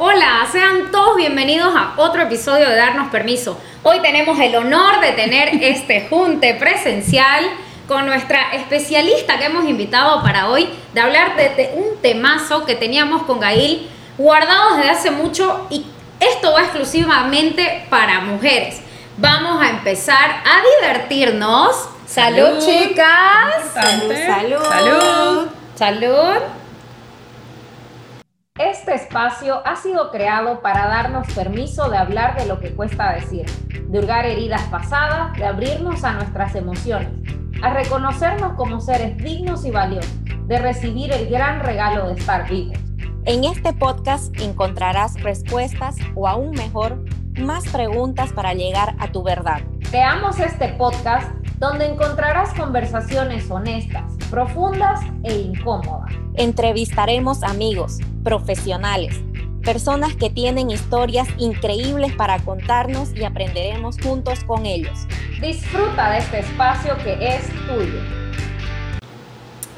Hola, sean todos bienvenidos a otro episodio de Darnos Permiso. Hoy tenemos el honor de tener este junte presencial con nuestra especialista que hemos invitado para hoy, de hablar de, un temazo que teníamos con Gail guardado desde hace mucho y esto va exclusivamente para mujeres. Vamos a empezar a divertirnos. Salud, chicas. Salud. Salud. Salud. Salud. Este espacio ha sido creado para darnos permiso de hablar de lo que cuesta decir, de hurgar heridas pasadas, de abrirnos a nuestras emociones, a reconocernos como seres dignos y valiosos, de recibir el gran regalo de estar vivos. En este podcast encontrarás respuestas o aún mejor, más preguntas para llegar a tu verdad. Creamos este podcast donde encontrarás conversaciones honestas, profundas e incómodas. Entrevistaremos amigos, profesionales, personas que tienen historias increíbles para contarnos y aprenderemos juntos con ellos. Disfruta de este espacio que es tuyo.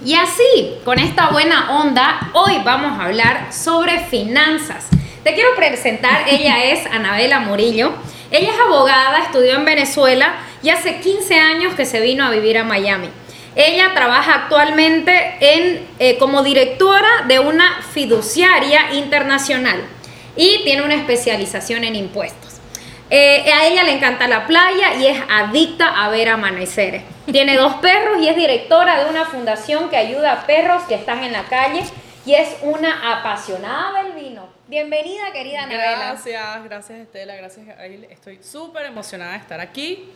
Y así, con esta buena onda, hoy vamos a hablar sobre finanzas. Te quiero presentar, ella es Anabela Murillo. Ella es abogada, estudió en Venezuela y hace 15 años que se vino a vivir a Miami. Ella trabaja actualmente en, eh, como directora de una fiduciaria internacional y tiene una especialización en impuestos. Eh, a ella le encanta la playa y es adicta a ver amaneceres. Tiene dos perros y es directora de una fundación que ayuda a perros que están en la calle y es una apasionada del vino. Bienvenida, querida Anabela. Gracias, gracias Estela, gracias Gail. Estoy súper emocionada de estar aquí.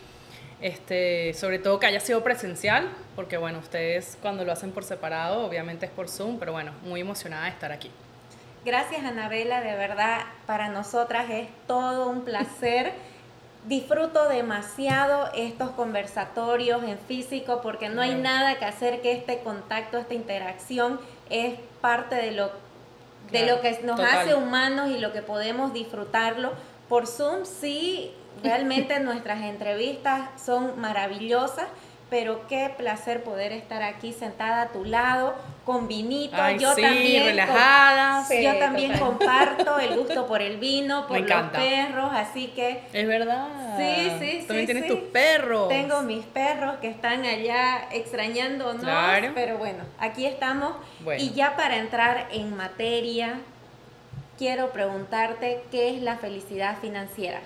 Este, sobre todo que haya sido presencial, porque bueno, ustedes cuando lo hacen por separado, obviamente es por Zoom, pero bueno, muy emocionada de estar aquí. Gracias Anabela, de verdad para nosotras es todo un placer. Disfruto demasiado estos conversatorios en físico porque no hay nada que hacer que este contacto, esta interacción es parte de lo, de lo que nos hace humanos y lo que podemos disfrutarlo. Por Zoom sí Realmente nuestras entrevistas son maravillosas, pero qué placer poder estar aquí sentada a tu lado con vinito. yo también relajada. yo también comparto el gusto por el vino, por los perros, así que es verdad. Sí, sí, sí. También tienes tus perros. Tengo mis perros que están allá extrañándonos, claro. pero bueno, aquí estamos. Y ya para entrar en materia, quiero preguntarte qué es la felicidad financiera.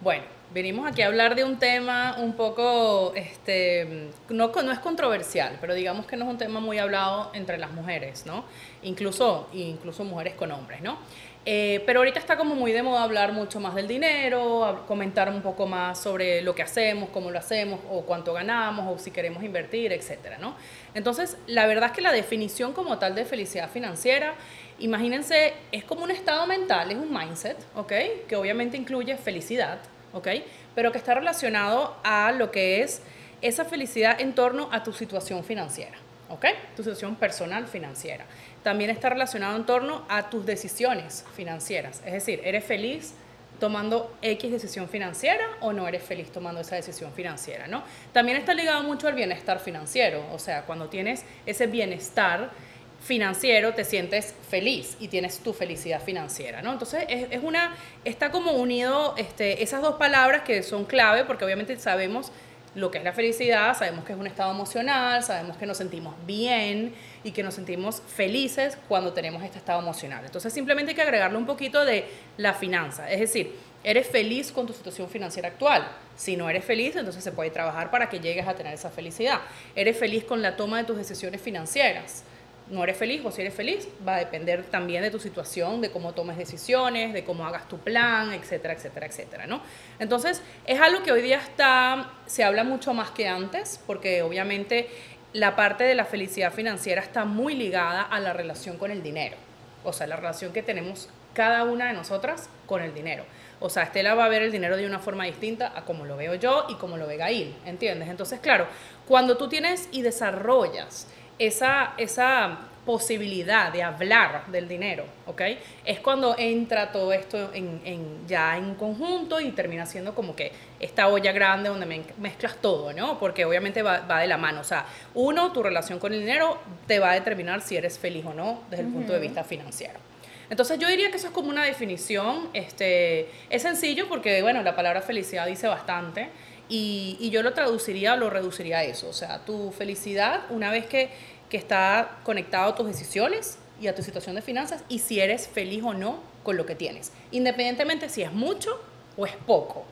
Bueno, venimos aquí a hablar de un tema un poco, este, no, no es controversial, pero digamos que no es un tema muy hablado entre las mujeres, ¿no? Incluso, incluso mujeres con hombres, ¿no? Eh, pero ahorita está como muy de moda hablar mucho más del dinero, comentar un poco más sobre lo que hacemos, cómo lo hacemos, o cuánto ganamos, o si queremos invertir, etcétera, ¿no? Entonces, la verdad es que la definición como tal de felicidad financiera Imagínense, es como un estado mental, es un mindset, ¿ok? Que obviamente incluye felicidad, ¿ok? Pero que está relacionado a lo que es esa felicidad en torno a tu situación financiera, ¿ok? Tu situación personal financiera. También está relacionado en torno a tus decisiones financieras. Es decir, ¿eres feliz tomando X decisión financiera o no eres feliz tomando esa decisión financiera, ¿no? También está ligado mucho al bienestar financiero, o sea, cuando tienes ese bienestar financiero te sientes feliz y tienes tu felicidad financiera, ¿no? Entonces es, una, está como unido este, esas dos palabras que son clave porque obviamente sabemos lo que es la felicidad, sabemos que es un estado emocional, sabemos que nos sentimos bien y que nos sentimos felices cuando tenemos este estado emocional. Entonces simplemente hay que agregarle un poquito de la finanza, es decir, eres feliz con tu situación financiera actual. Si no eres feliz, entonces se puede trabajar para que llegues a tener esa felicidad. Eres feliz con la toma de tus decisiones financieras no eres feliz o si eres feliz, va a depender también de tu situación, de cómo tomes decisiones, de cómo hagas tu plan, etcétera, etcétera, etcétera, ¿no? Entonces, es algo que hoy día está, se habla mucho más que antes, porque obviamente la parte de la felicidad financiera está muy ligada a la relación con el dinero, o sea, la relación que tenemos cada una de nosotras con el dinero. O sea, Estela va a ver el dinero de una forma distinta a como lo veo yo y como lo ve Gail, ¿entiendes? Entonces, claro, cuando tú tienes y desarrollas esa, esa posibilidad de hablar del dinero, ¿ok? Es cuando entra todo esto en, ya en conjunto y termina siendo como que esta olla grande donde mezclas todo, ¿no? Porque obviamente va, de la mano. O sea, uno, tu relación con el dinero te va a determinar si eres feliz o no desde el punto de vista financiero. Entonces yo diría que eso es como una definición, este, es sencillo porque, bueno, la palabra felicidad dice bastante y, y yo lo traduciría o lo reduciría a eso, o sea, tu felicidad una vez que, que está conectado a tus decisiones y a tu situación de finanzas y si eres feliz o no con lo que tienes, independientemente si es mucho o es poco,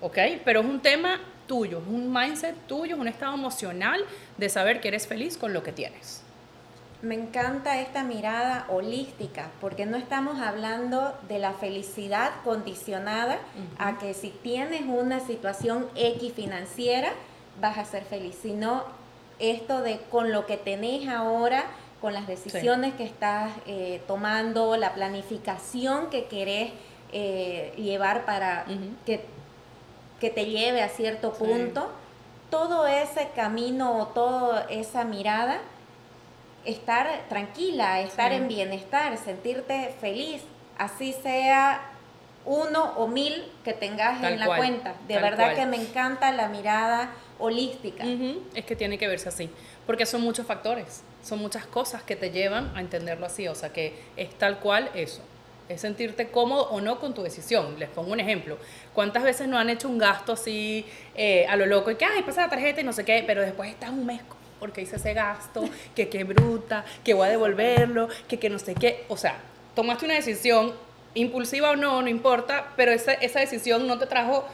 ¿ok? Pero es un tema tuyo, es un mindset tuyo, es un estado emocional de saber que eres feliz con lo que tienes. Me encanta esta mirada holística, porque no estamos hablando de la felicidad condicionada a que si tienes una situación X financiera, vas a ser feliz, sino esto de con lo que tenés ahora, con las decisiones que estás eh, tomando, la planificación que querés eh, llevar para que, que, te lleve a cierto punto, todo ese camino o toda esa mirada estar tranquila, estar en bienestar, sentirte feliz, así sea uno o mil que tengas en la cuenta. De verdad que me encanta la mirada holística. Es que tiene que verse así, porque son muchos factores, son muchas cosas que te llevan a entenderlo así, o sea que es tal cual eso. Es sentirte cómodo o no con tu decisión. Les pongo un ejemplo. ¿Cuántas veces no han hecho un gasto así eh, a lo loco y que, ay, pasa la tarjeta y no sé qué, pero después estás un mes porque hice ese gasto, que qué bruta, que voy a devolverlo, que que no sé qué. O sea, tomaste una decisión, impulsiva o no, no importa, pero esa, esa decisión no te trajo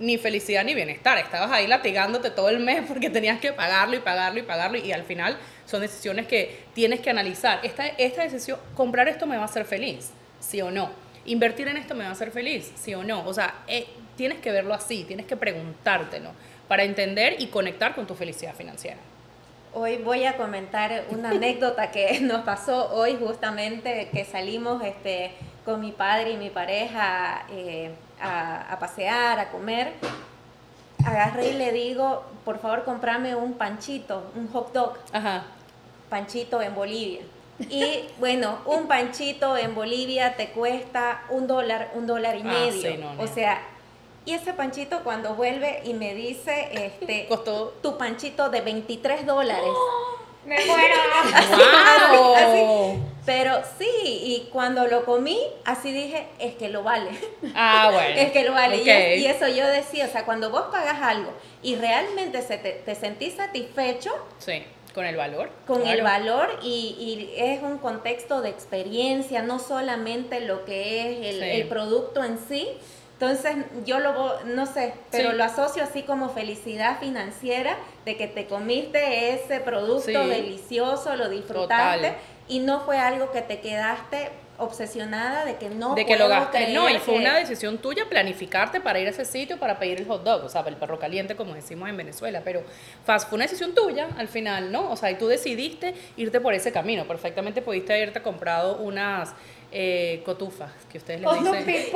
ni felicidad ni bienestar. Estabas ahí latigándote todo el mes porque tenías que pagarlo y pagarlo y pagarlo y al final son decisiones que tienes que analizar. Esta, esta decisión, comprar esto me va a hacer feliz, sí o no. Invertir en esto me va a hacer feliz, sí o no. O sea, eh, tienes que verlo así, tienes que preguntártelo para entender y conectar con tu felicidad financiera. Hoy voy a comentar una anécdota que nos pasó hoy justamente que salimos este, con mi padre y mi pareja eh, a, pasear, a comer. Agarré y le digo, por favor, comprame un panchito, un hot dog. Ajá. Panchito en Bolivia. Y bueno, un panchito en Bolivia te cuesta un dólar, un dólar y ah, medio. O sea, y ese panchito cuando vuelve y me dice, este, costó tu panchito de 23 dólares. ¡Oh! Me muero. Pero sí, y cuando lo comí, así dije, es que lo vale. Ah, bueno. es que lo vale. Y, eso yo decía, o sea, cuando vos pagas algo y realmente se te, sentís satisfecho. Sí. Con el valor. Con el valor y, y, es un contexto de experiencia, no solamente lo que es el, el producto en sí, entonces, yo lo, no sé, pero lo asocio así como felicidad financiera de que te comiste ese producto delicioso, lo disfrutaste y no fue algo que te quedaste obsesionada de que no de que lo gasté no y fue una decisión tuya planificarte para ir a ese sitio para pedir el hot dog o sea el perro caliente como decimos en Venezuela pero fue una decisión tuya al final no o sea y tú decidiste irte por ese camino perfectamente pudiste haberte comprado unas eh, cotufas, que ustedes le oh, dicen.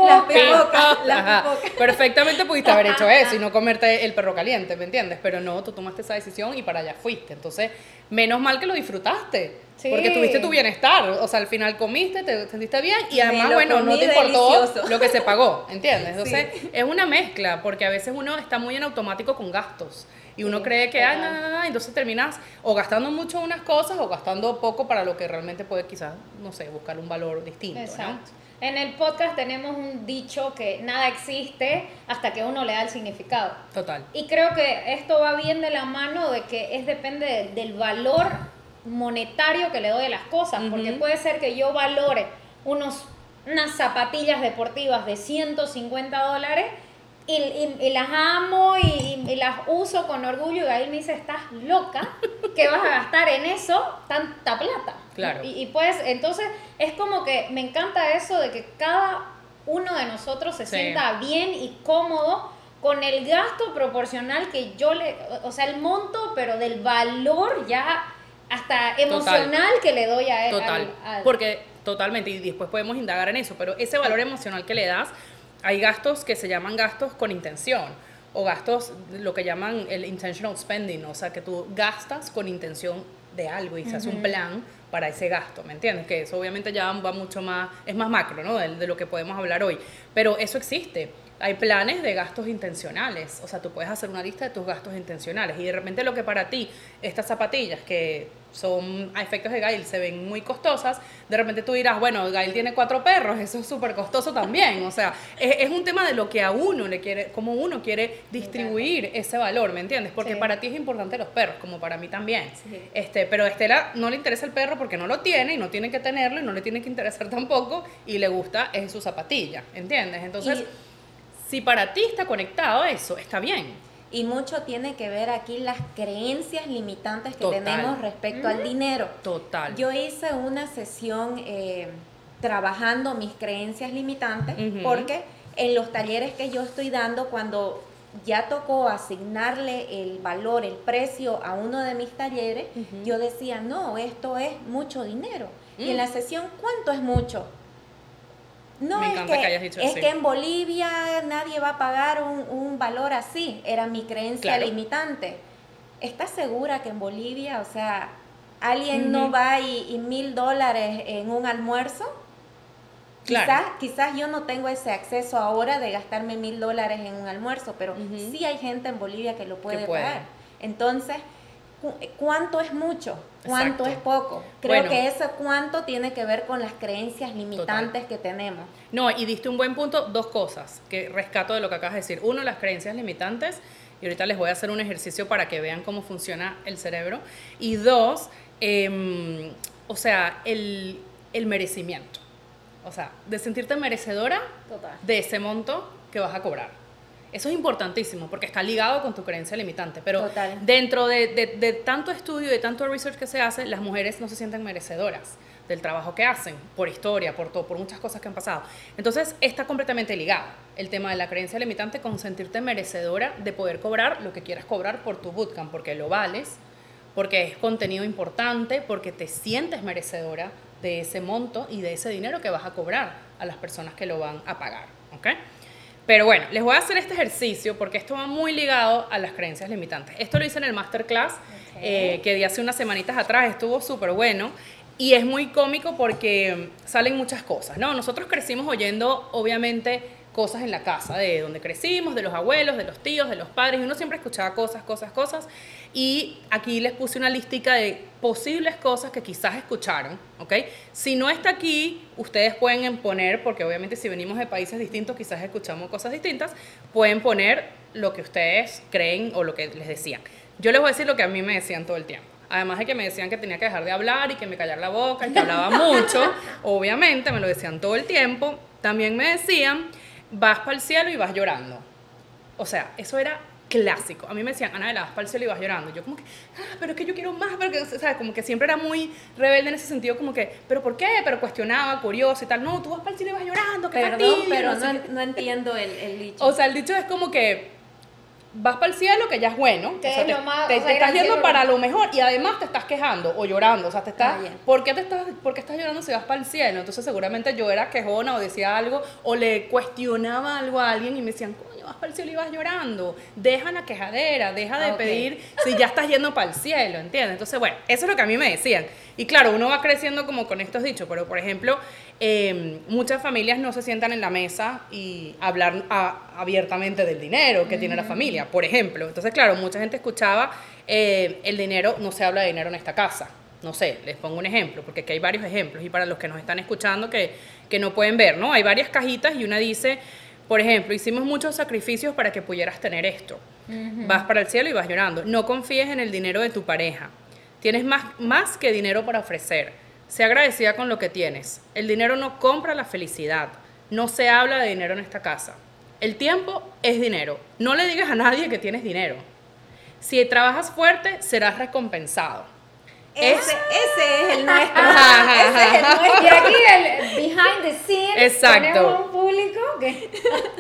las Perfectamente pudiste haber hecho eso y no comerte el perro caliente, ¿me entiendes? Pero no, tú tomaste esa decisión y para allá fuiste. Entonces, menos mal que lo disfrutaste. Porque tuviste tu bienestar. O sea, al final comiste, te sentiste bien y además, bueno, no te importó lo que se pagó, ¿entiendes? Entonces, es una mezcla, porque a veces uno está muy en automático con gastos. Y uno cree que, ah, no, entonces terminas o gastando mucho unas cosas o gastando poco para lo que realmente puede quizás, no sé, buscar un valor distinto. Exacto. En el podcast tenemos un dicho que nada existe hasta que uno le da el significado. Total. Y creo que esto va bien de la mano de que es depende del valor monetario que le doy a las cosas, porque puede ser que yo valore unos, unas zapatillas deportivas de 150 dólares y, las amo y, las uso con orgullo y ahí me dice, estás loca, que vas a gastar en eso tanta plata. Claro. Y, pues, entonces, es como que me encanta eso de que cada uno de nosotros se sienta bien y cómodo con el gasto proporcional que yo le, o sea, el monto, pero del valor ya hasta emocional que le doy a él. Total. Porque totalmente, y después podemos indagar en eso, pero ese valor emocional que le das hay gastos que se llaman gastos con intención o gastos, lo que llaman el intentional spending, o sea, que tú gastas con intención de algo y se hace un plan para ese gasto, ¿me entiendes? Que eso obviamente ya va mucho más, es más macro, ¿no? De, de lo que podemos hablar hoy. Pero eso existe hay planes de gastos intencionales. O sea, tú puedes hacer una lista de tus gastos intencionales y de repente lo que para ti, estas zapatillas que son a efectos de Gail se ven muy costosas, de repente tú dirás, bueno, Gail tiene cuatro perros, eso es súper costoso también. O sea, es, un tema de lo que a uno le quiere, cómo uno quiere distribuir ese valor, ¿me entiendes? Porque para ti es importante los perros, como para mí también. Este, pero a Estela no le interesa el perro porque no lo tiene y no tiene que tenerlo y no le tiene que interesar tampoco y le gusta es su zapatilla, ¿entiendes? Entonces si para ti está conectado eso, está bien. Y mucho tiene que ver aquí las creencias limitantes que tenemos respecto al dinero. Total. Yo hice una sesión eh, trabajando mis creencias limitantes porque en los talleres que yo estoy dando, cuando ya tocó asignarle el valor, el precio a uno de mis talleres, yo decía, no, esto es mucho dinero. Y en mm. la sesión, ¿cuánto es mucho? No, es que, es que en Bolivia nadie va a pagar un, valor así, era mi creencia limitante. ¿Estás segura que en Bolivia, o sea, alguien no va y, mil dólares en un almuerzo? Quizás, quizás yo no tengo ese acceso ahora de gastarme mil dólares en un almuerzo, pero sí hay gente en Bolivia que lo puede, pagar. Entonces, ¿cuánto es mucho? ¿Cuánto es poco? Creo que ese cuánto tiene que ver con las creencias limitantes que tenemos. No, y diste un buen punto, dos cosas que rescato de lo que acabas de decir. Uno, las creencias limitantes, y ahorita les voy a hacer un ejercicio para que vean cómo funciona el cerebro. Y dos, em, o sea, el, el, merecimiento. O sea, de sentirte merecedora de ese monto que vas a cobrar. Eso es importantísimo porque está ligado con tu creencia limitante. Pero dentro de, tanto estudio y de tanto research que se hace, las mujeres no se sienten merecedoras del trabajo que hacen, por historia, por todo, por muchas cosas que han pasado. Entonces está completamente ligado el tema de la creencia limitante con sentirte merecedora de poder cobrar lo que quieras cobrar por tu bootcamp, porque lo vales, porque es contenido importante, porque te sientes merecedora de ese monto y de ese dinero que vas a cobrar a las personas que lo van a pagar. ¿ok?, pero bueno, les voy a hacer este ejercicio porque esto va muy ligado a las creencias limitantes. Esto lo hice en el masterclass eh, que di hace unas semanitas atrás, estuvo súper bueno. Y es muy cómico porque salen muchas cosas, ¿no? Nosotros crecimos oyendo, obviamente, cosas en la casa, de donde crecimos, de los abuelos, de los tíos, de los padres, y uno siempre escuchaba cosas, cosas, cosas. Y aquí les puse una listica de posibles cosas que quizás escucharon, ¿ok? Si no está aquí, ustedes pueden poner, porque obviamente si venimos de países distintos, quizás escuchamos cosas distintas, pueden poner lo que ustedes creen o lo que les decían. Yo les voy a decir lo que a mí me decían todo el tiempo. Además de que me decían que tenía que dejar de hablar y que me callara la boca y que hablaba mucho, obviamente me lo decían todo el tiempo. También me decían vas para el cielo y vas llorando. O sea, eso era clásico. A mí me decían, Ana, vas para el cielo y vas llorando. Yo como que, ah, pero es que yo quiero más, porque, ¿sabes? Como que siempre era muy rebelde en ese sentido, como que, ¿pero por qué? Pero cuestionaba, curioso y tal. No, tú vas para el cielo y vas llorando, qué Perdón, pero no, no, entiendo el, el dicho. O sea, el dicho es como que vas para el cielo, que ya es bueno. te, estás yendo para lo mejor y además te estás quejando o llorando. O sea, te estás, ah, ¿por, qué te estás, ¿por qué estás llorando si vas para el cielo? Entonces, seguramente yo era quejona o decía algo o le cuestionaba algo a alguien y me decían, vas para el cielo y vas llorando. Deja la quejadera, deja de pedir si ya estás yendo para el cielo, ¿entiendes? Entonces, bueno, eso es lo que a mí me decían. Y claro, uno va creciendo como con estos dichos, pero por ejemplo, Em, muchas familias no se sientan en la mesa y hablar abiertamente del dinero que tiene la familia, por ejemplo. Entonces, claro, mucha gente escuchaba, eh, el dinero, no se habla de dinero en esta casa. No sé, les pongo un ejemplo, porque aquí hay varios ejemplos y para los que nos están escuchando que, que no pueden ver, ¿no? Hay varias cajitas y una dice, por ejemplo, hicimos muchos sacrificios para que pudieras tener esto. Vas para el cielo y vas llorando. No confíes en el dinero de tu pareja. Tienes más, más que dinero para ofrecer Sé agradecida con lo que tienes. El dinero no compra la felicidad. No se habla de dinero en esta casa. El tiempo es dinero. No le digas a nadie que tienes dinero. Si trabajas fuerte, serás recompensado. Ese, ese es el nuestro. ese es el nuestro. Y aquí el behind the scenes Exacto. tenemos un público que...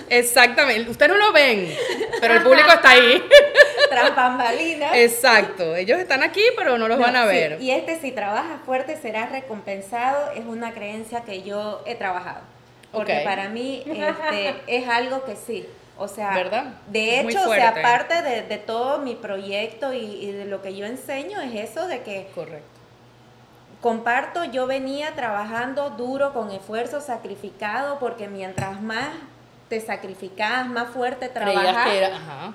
Exactamente. Ustedes no lo ven, pero el público está ahí. Tras bambalinas. Exacto. Ellos están aquí, pero no los van a ver. Y este, si trabajas fuerte, serás recompensado, es una creencia que yo he trabajado. Porque para mí este, es algo que sí. O sea, ¿verdad? de hecho, o sea, parte de, de, todo mi proyecto y, y, de lo que yo enseño es eso de que Correcto. comparto, yo venía trabajando duro con esfuerzo sacrificado porque mientras más te sacrificas, más fuerte trabajas,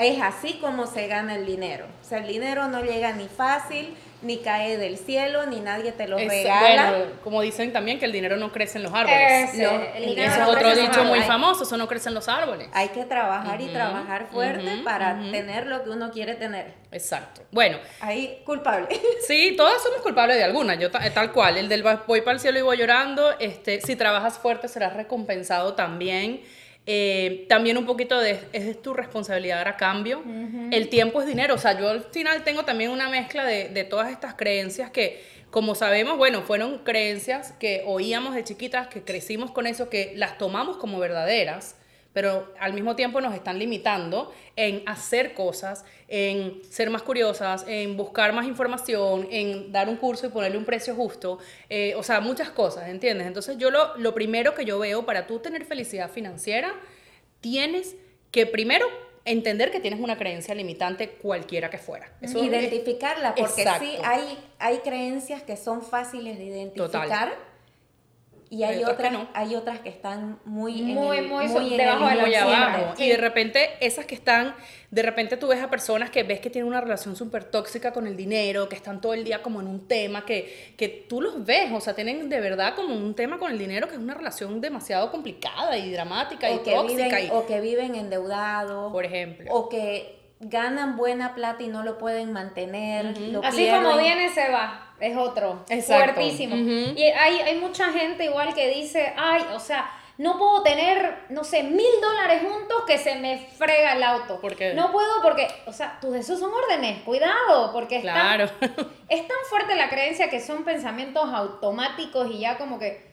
es así como se gana el dinero. O sea, el dinero no llega ni fácil, ni cae del cielo, ni nadie te lo regala. Bueno, como dicen también que el dinero no crece en los árboles. Ese, es otro dicho muy famoso, eso no crece en los árboles. Hay que trabajar y trabajar fuerte para tener lo que uno quiere tener. Exacto. Bueno. Ahí, culpable. Sí, todas somos culpables de alguna, yo tal cual. El del voy para el cielo y voy llorando, este, si trabajas fuerte serás recompensado también. Eh, también un poquito de, es tu responsabilidad a cambio. El tiempo es dinero. O sea, yo al final tengo también una mezcla de, de, todas estas creencias que, como sabemos, bueno, fueron creencias que oíamos de chiquitas, que crecimos con eso, que las tomamos como verdaderas pero al mismo tiempo nos están limitando en hacer cosas, en ser más curiosas, en buscar más información, en dar un curso y ponerle un precio justo, eh, o sea, muchas cosas, ¿entiendes? Entonces yo lo, lo primero que yo veo para tú tener felicidad financiera, tienes que primero entender que tienes una creencia limitante cualquiera que fuera. Identificarla, porque sí hay, hay creencias que son fáciles de identificar. Y hay, otras, que hay otras que están muy, muy, muy, muy, debajo de la abajo. Y de repente, esas que están, de repente tú ves a personas que ves que tienen una relación súper tóxica con el dinero, que están todo el día como en un tema, que, que tú los ves, o sea, tienen de verdad como un tema con el dinero que es una relación demasiado complicada y dramática y tóxica. o que viven endeudados. Por ejemplo. O que ganan buena plata y no lo pueden mantener. Así como viene, se va es otro, fuertísimo. Y hay, hay mucha gente igual que dice, ay, o sea, no puedo tener, no sé, mil dólares juntos que se me frega el auto. ¿Por qué? No puedo porque, o sea, tus deseos son órdenes, cuidado, porque es, claro. es tan fuerte la creencia que son pensamientos automáticos y ya como que,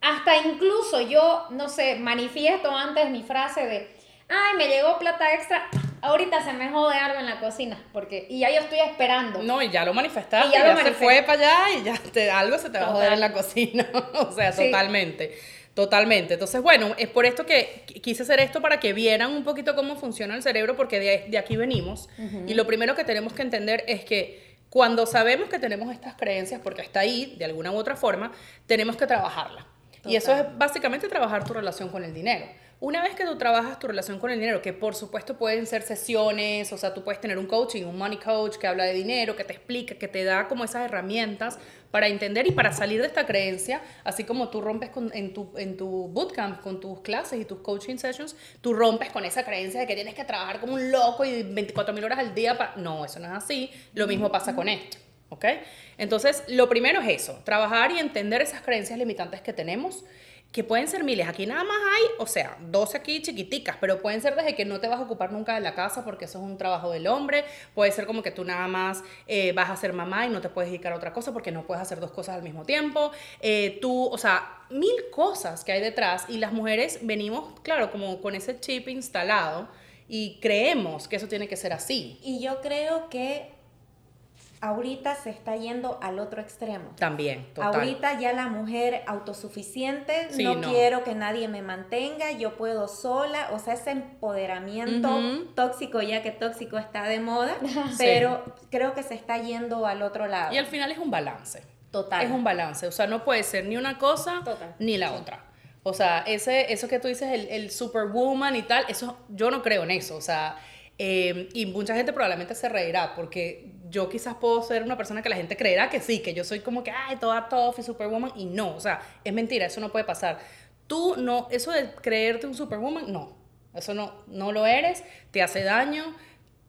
hasta incluso yo, no sé, manifiesto antes mi frase de, ay, me llegó plata extra, ahorita se me jode algo en la cocina, porque, y ya yo estoy esperando. No, y ya lo manifestaste, y ya, se fue para allá y ya te, algo se te va a joder en la cocina, o sea, totalmente. Totalmente. Entonces, bueno, es por esto que quise hacer esto para que vieran un poquito cómo funciona el cerebro, porque de, de aquí venimos. Y lo primero que tenemos que entender es que cuando sabemos que tenemos estas creencias, porque está ahí de alguna u otra forma, tenemos que trabajarla. Y eso es básicamente trabajar tu relación con el dinero. Una vez que tú trabajas tu relación con el dinero, que por supuesto pueden ser sesiones, o sea, tú puedes tener un coaching, un money coach que habla de dinero, que te explica, que te da como esas herramientas para entender y para salir de esta creencia, así como tú rompes en, tu, en tu bootcamp, con tus clases y tus coaching sessions, tú rompes con esa creencia de que tienes que trabajar como un loco y 24 mil horas al día para... No, eso no es así. Lo mismo pasa con esto. ¿Ok? Entonces, lo primero es eso, trabajar y entender esas creencias limitantes que tenemos que pueden ser miles. Aquí nada más hay, o sea, 12 aquí chiquiticas, pero pueden ser desde que no te vas a ocupar nunca de la casa porque eso es un trabajo del hombre. Puede ser como que tú nada más eh, vas a ser mamá y no te puedes dedicar a otra cosa porque no puedes hacer dos cosas al mismo tiempo. Eh, tú, o sea, mil cosas que hay detrás y las mujeres venimos, claro, como con ese chip instalado y creemos que eso tiene que ser así. Y yo creo que ahorita se está yendo al otro extremo. También, total. Ahorita ya la mujer autosuficiente, no, quiero que nadie me mantenga, yo puedo sola, o sea, ese empoderamiento tóxico, ya que tóxico está de moda, pero creo que se está yendo al otro lado. Y al final es un balance. Total. Es un balance, o sea, no puede ser ni una cosa ni la otra. O sea, ese, eso que tú dices, el, el superwoman y tal, eso yo no creo en eso, o sea, eh, y mucha gente probablemente se reirá porque yo quizás puedo ser una persona que la gente creerá que sí, que yo soy como que, ay, toda tough y superwoman, y no, o sea, es mentira, eso no puede pasar. Tú no, eso de creerte un superwoman, no, eso no, no lo eres, te hace daño,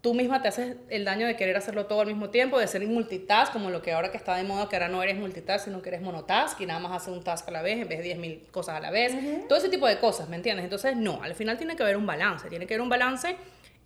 tú misma te haces el daño de querer hacerlo todo al mismo tiempo, de ser multitask, como lo que ahora que está de moda, que ahora no eres multitask, sino que eres monotask y nada más haces un task a la vez en vez de 10.000 cosas a la vez. Todo ese tipo de cosas, ¿me entiendes? Entonces, no, al final tiene que haber un balance, tiene que haber un balance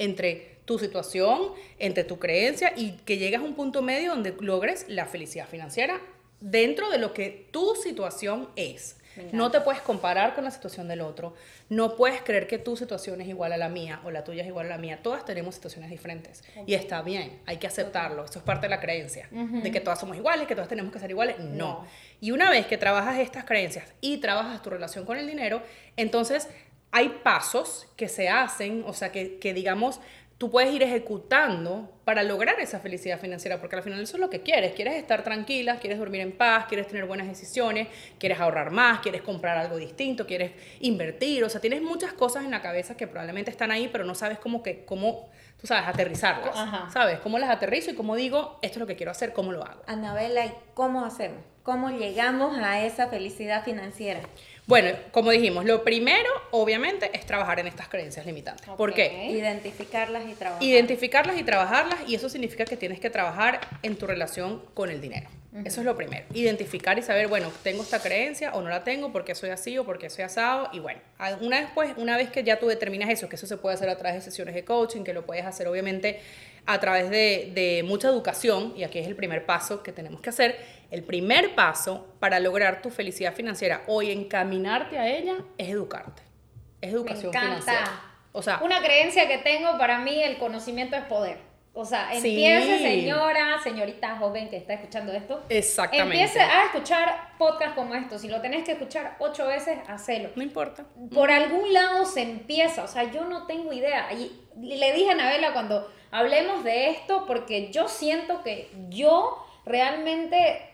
entre tu situación, entre tu creencia y que llegues a un punto medio donde logres la felicidad financiera dentro de lo que tu situación es. No te puedes comparar con la situación del otro. No puedes creer que tu situación es igual a la mía o la tuya es igual a la mía. Todas tenemos situaciones diferentes. Y está bien, hay que aceptarlo. Eso es parte de la creencia. De que todas somos iguales, que todas tenemos que ser iguales. No. Y una vez que trabajas estas creencias y trabajas tu relación con el dinero, entonces hay pasos que se hacen, o sea, que, digamos, tú puedes ir ejecutando para lograr esa felicidad financiera, porque al final eso es lo que quieres. Quieres estar tranquila, quieres dormir en paz, quieres tener buenas decisiones, quieres ahorrar más, quieres comprar algo distinto, quieres invertir. O sea, tienes muchas cosas en la cabeza que probablemente están ahí, pero no sabes cómo que, cómo, tú sabes, aterrizarlas. ¿Sabes? ¿Cómo las aterrizo y cómo digo, esto es lo que quiero hacer, cómo lo hago? Anabela, ¿y cómo hacemos? ¿Cómo llegamos a esa felicidad financiera? Bueno, como dijimos, lo primero, obviamente, es trabajar en estas creencias limitantes. ¿Por qué? Identificarlas y trabajarlas. Identificarlas y trabajarlas, y eso significa que tienes que trabajar en tu relación con el dinero. Eso es lo primero. Identificar y saber, bueno, tengo esta creencia o no la tengo, porque soy así o porque soy asado. Y bueno, una vez, pues, una vez que ya tú determinas eso, que eso se puede hacer a través de sesiones de coaching, que lo puedes hacer obviamente a través de, de mucha educación, y aquí es el primer paso que tenemos que hacer, el primer paso para lograr tu felicidad financiera o encaminarte a ella es educarte. Es educación Me encanta. financiera. O sea, una creencia que tengo para mí, el conocimiento es poder. O sea, empiece, señora, señorita joven que está escuchando esto. Exactamente. Empiece a escuchar podcasts como estos. Si lo tenés que escuchar ocho veces, hacelo. No importa. Por algún lado se empieza. O sea, yo no tengo idea. Y le dije a Anabela cuando hablemos de esto, porque yo siento que yo realmente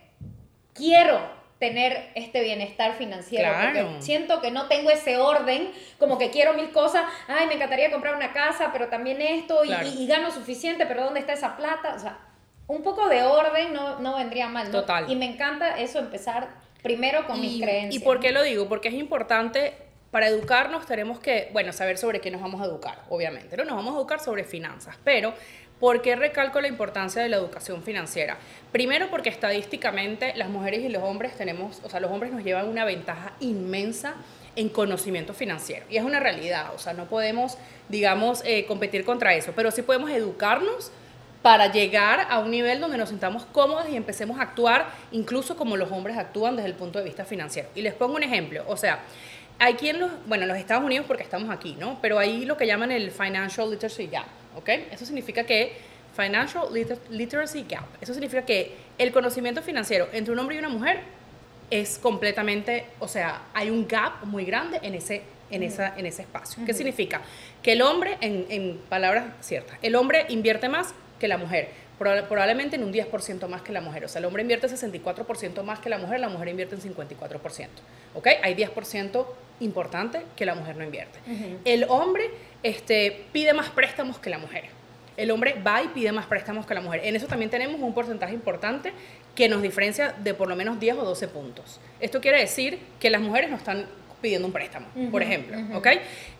quiero tener este bienestar financiero. Porque siento que no tengo ese orden, como que quiero mil cosas, ay, me encantaría comprar una casa, pero también esto, y, gano suficiente, pero ¿dónde está esa plata? O sea, un poco de orden no, no vendría mal. Total. Y me encanta eso, empezar primero con mis creencias. ¿Y por qué lo digo? Porque es importante para educarnos tenemos que, bueno, saber sobre qué nos vamos a educar, obviamente, ¿no? Nos vamos a educar sobre finanzas, pero ¿Por qué recalco la importancia de la educación financiera? Primero porque estadísticamente las mujeres y los hombres tenemos, o sea, los hombres nos llevan una ventaja inmensa en conocimiento financiero. Y es una realidad, o sea, no podemos, digamos, eh, competir contra eso, pero sí podemos educarnos para llegar a un nivel donde nos sintamos cómodos y empecemos a actuar incluso como los hombres actúan desde el punto de vista financiero. Y les pongo un ejemplo, o sea, hay quien los, bueno, en los Estados Unidos porque estamos aquí, ¿no? Pero hay lo que llaman el Financial Literacy Gap. ¿Ok? Eso significa que Financial Literacy Gap, eso significa que el conocimiento financiero entre un hombre y una mujer es completamente, o sea, hay un gap muy grande en ese, en esa, en ese espacio. ¿Qué significa? Que el hombre, en, en palabras ciertas, el hombre invierte más que la mujer, probablemente en un 10% más que la mujer. O sea, el hombre invierte 64% más que la mujer, la mujer invierte en 54%. ¿Ok? Hay 10% importante que la mujer no invierte. El hombre este, pide más préstamos que la mujer. El hombre va y pide más préstamos que la mujer. En eso también tenemos un porcentaje importante que nos diferencia de por lo menos 10 o 12 puntos. Esto quiere decir que las mujeres no están pidiendo un préstamo, por ejemplo.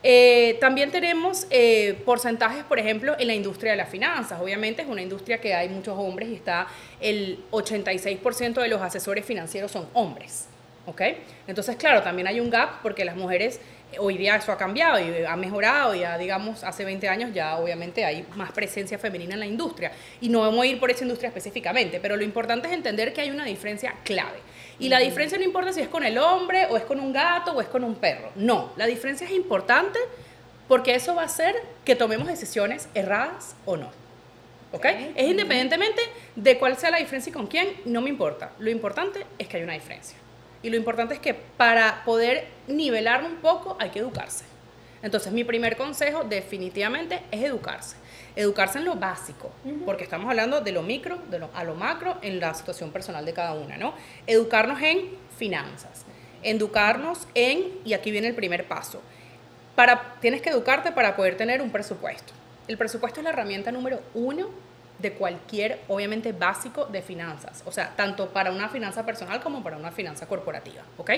Eh, también tenemos eh, porcentajes, por ejemplo, en la industria de las finanzas. Obviamente es una industria que hay muchos hombres y está el 86% de los asesores financieros son hombres. ¿ok? Entonces, claro, también hay un gap porque las mujeres, hoy día eso ha cambiado y ha mejorado, ya digamos, hace 20 años ya obviamente hay más presencia femenina en la industria. Y no vamos a ir por esa industria específicamente, pero lo importante es entender que hay una diferencia clave. Y la diferencia no importa si es con el hombre o es con un gato o es con un perro. No, la diferencia es importante porque eso va a hacer que tomemos decisiones erradas o no. ¿Ok? Es independientemente de cuál sea la diferencia y con quién, no me importa. Lo importante es que hay una diferencia. Y lo importante es que para poder nivelar un poco hay que educarse. Entonces, mi primer consejo definitivamente es educarse. Educarse en lo básico, porque estamos hablando de lo micro de lo, a lo macro en la situación personal de cada una, ¿no? Educarnos en finanzas, educarnos en, y aquí viene el primer paso, para, tienes que educarte para poder tener un presupuesto. El presupuesto es la herramienta número uno de cualquier, obviamente, básico de finanzas. O sea, tanto para una finanza personal como para una finanza corporativa, ¿ok?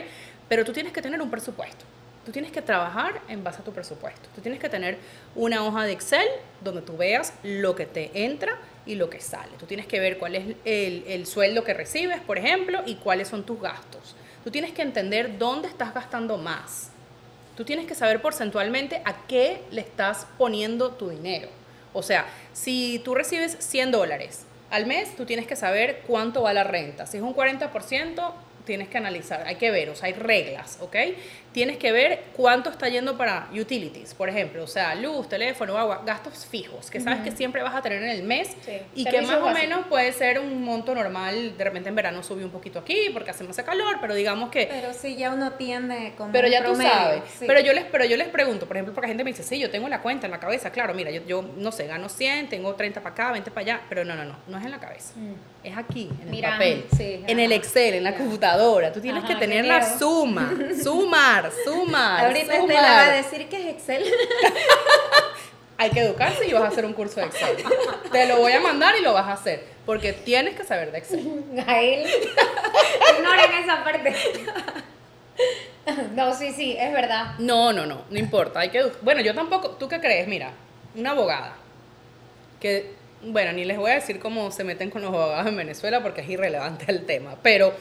Pero tú tienes que tener un presupuesto. Tú tienes que trabajar en base a tu presupuesto. Tú tienes que tener una hoja de Excel donde tú veas lo que te entra y lo que sale. Tú tienes que ver cuál es el, el sueldo que recibes, por ejemplo, y cuáles son tus gastos. Tú tienes que entender dónde estás gastando más. Tú tienes que saber porcentualmente a qué le estás poniendo tu dinero. O sea, si tú recibes 100 dólares al mes, tú tienes que saber cuánto va la renta. Si es un 40%, tienes que analizar, hay que ver, o sea, hay reglas, ¿ok? Tienes que ver cuánto está yendo para utilities, por ejemplo, o sea, luz, teléfono, agua, gastos fijos, que sabes que siempre vas a tener en el mes Sí. y que más o básicos. menos puede ser un monto normal, de repente en verano subió un poquito aquí porque hace más calor, pero digamos que Pero sí, ya uno tiende como pero un ya tú sabes. sí. Pero yo les pero yo les pregunto, por ejemplo, porque la gente me dice, "Sí, yo tengo la cuenta en la cabeza." Claro, mira, yo, yo no sé, gano 100, tengo 30 para acá, 20 para allá, pero no, no, no, no es en la cabeza. Es aquí, en el Mira, papel, sí, en el Excel, en la computadora. Tú tienes Ajá, que tener la suma, sumar, sumar. Ahorita sumar. Estela va a decir que es Excel. Hay que educarse y vas a hacer un curso de Excel. Te lo voy a mandar y lo vas a hacer, porque tienes que saber de Excel. Gael, ignoren esa parte. No, sí, sí, es verdad. No, no, no, no importa. Hay que Bueno, yo tampoco. ¿Tú qué crees? Mira, una abogada que, bueno, ni les voy a decir cómo se meten con los abogados en Venezuela porque es irrelevante el tema, pero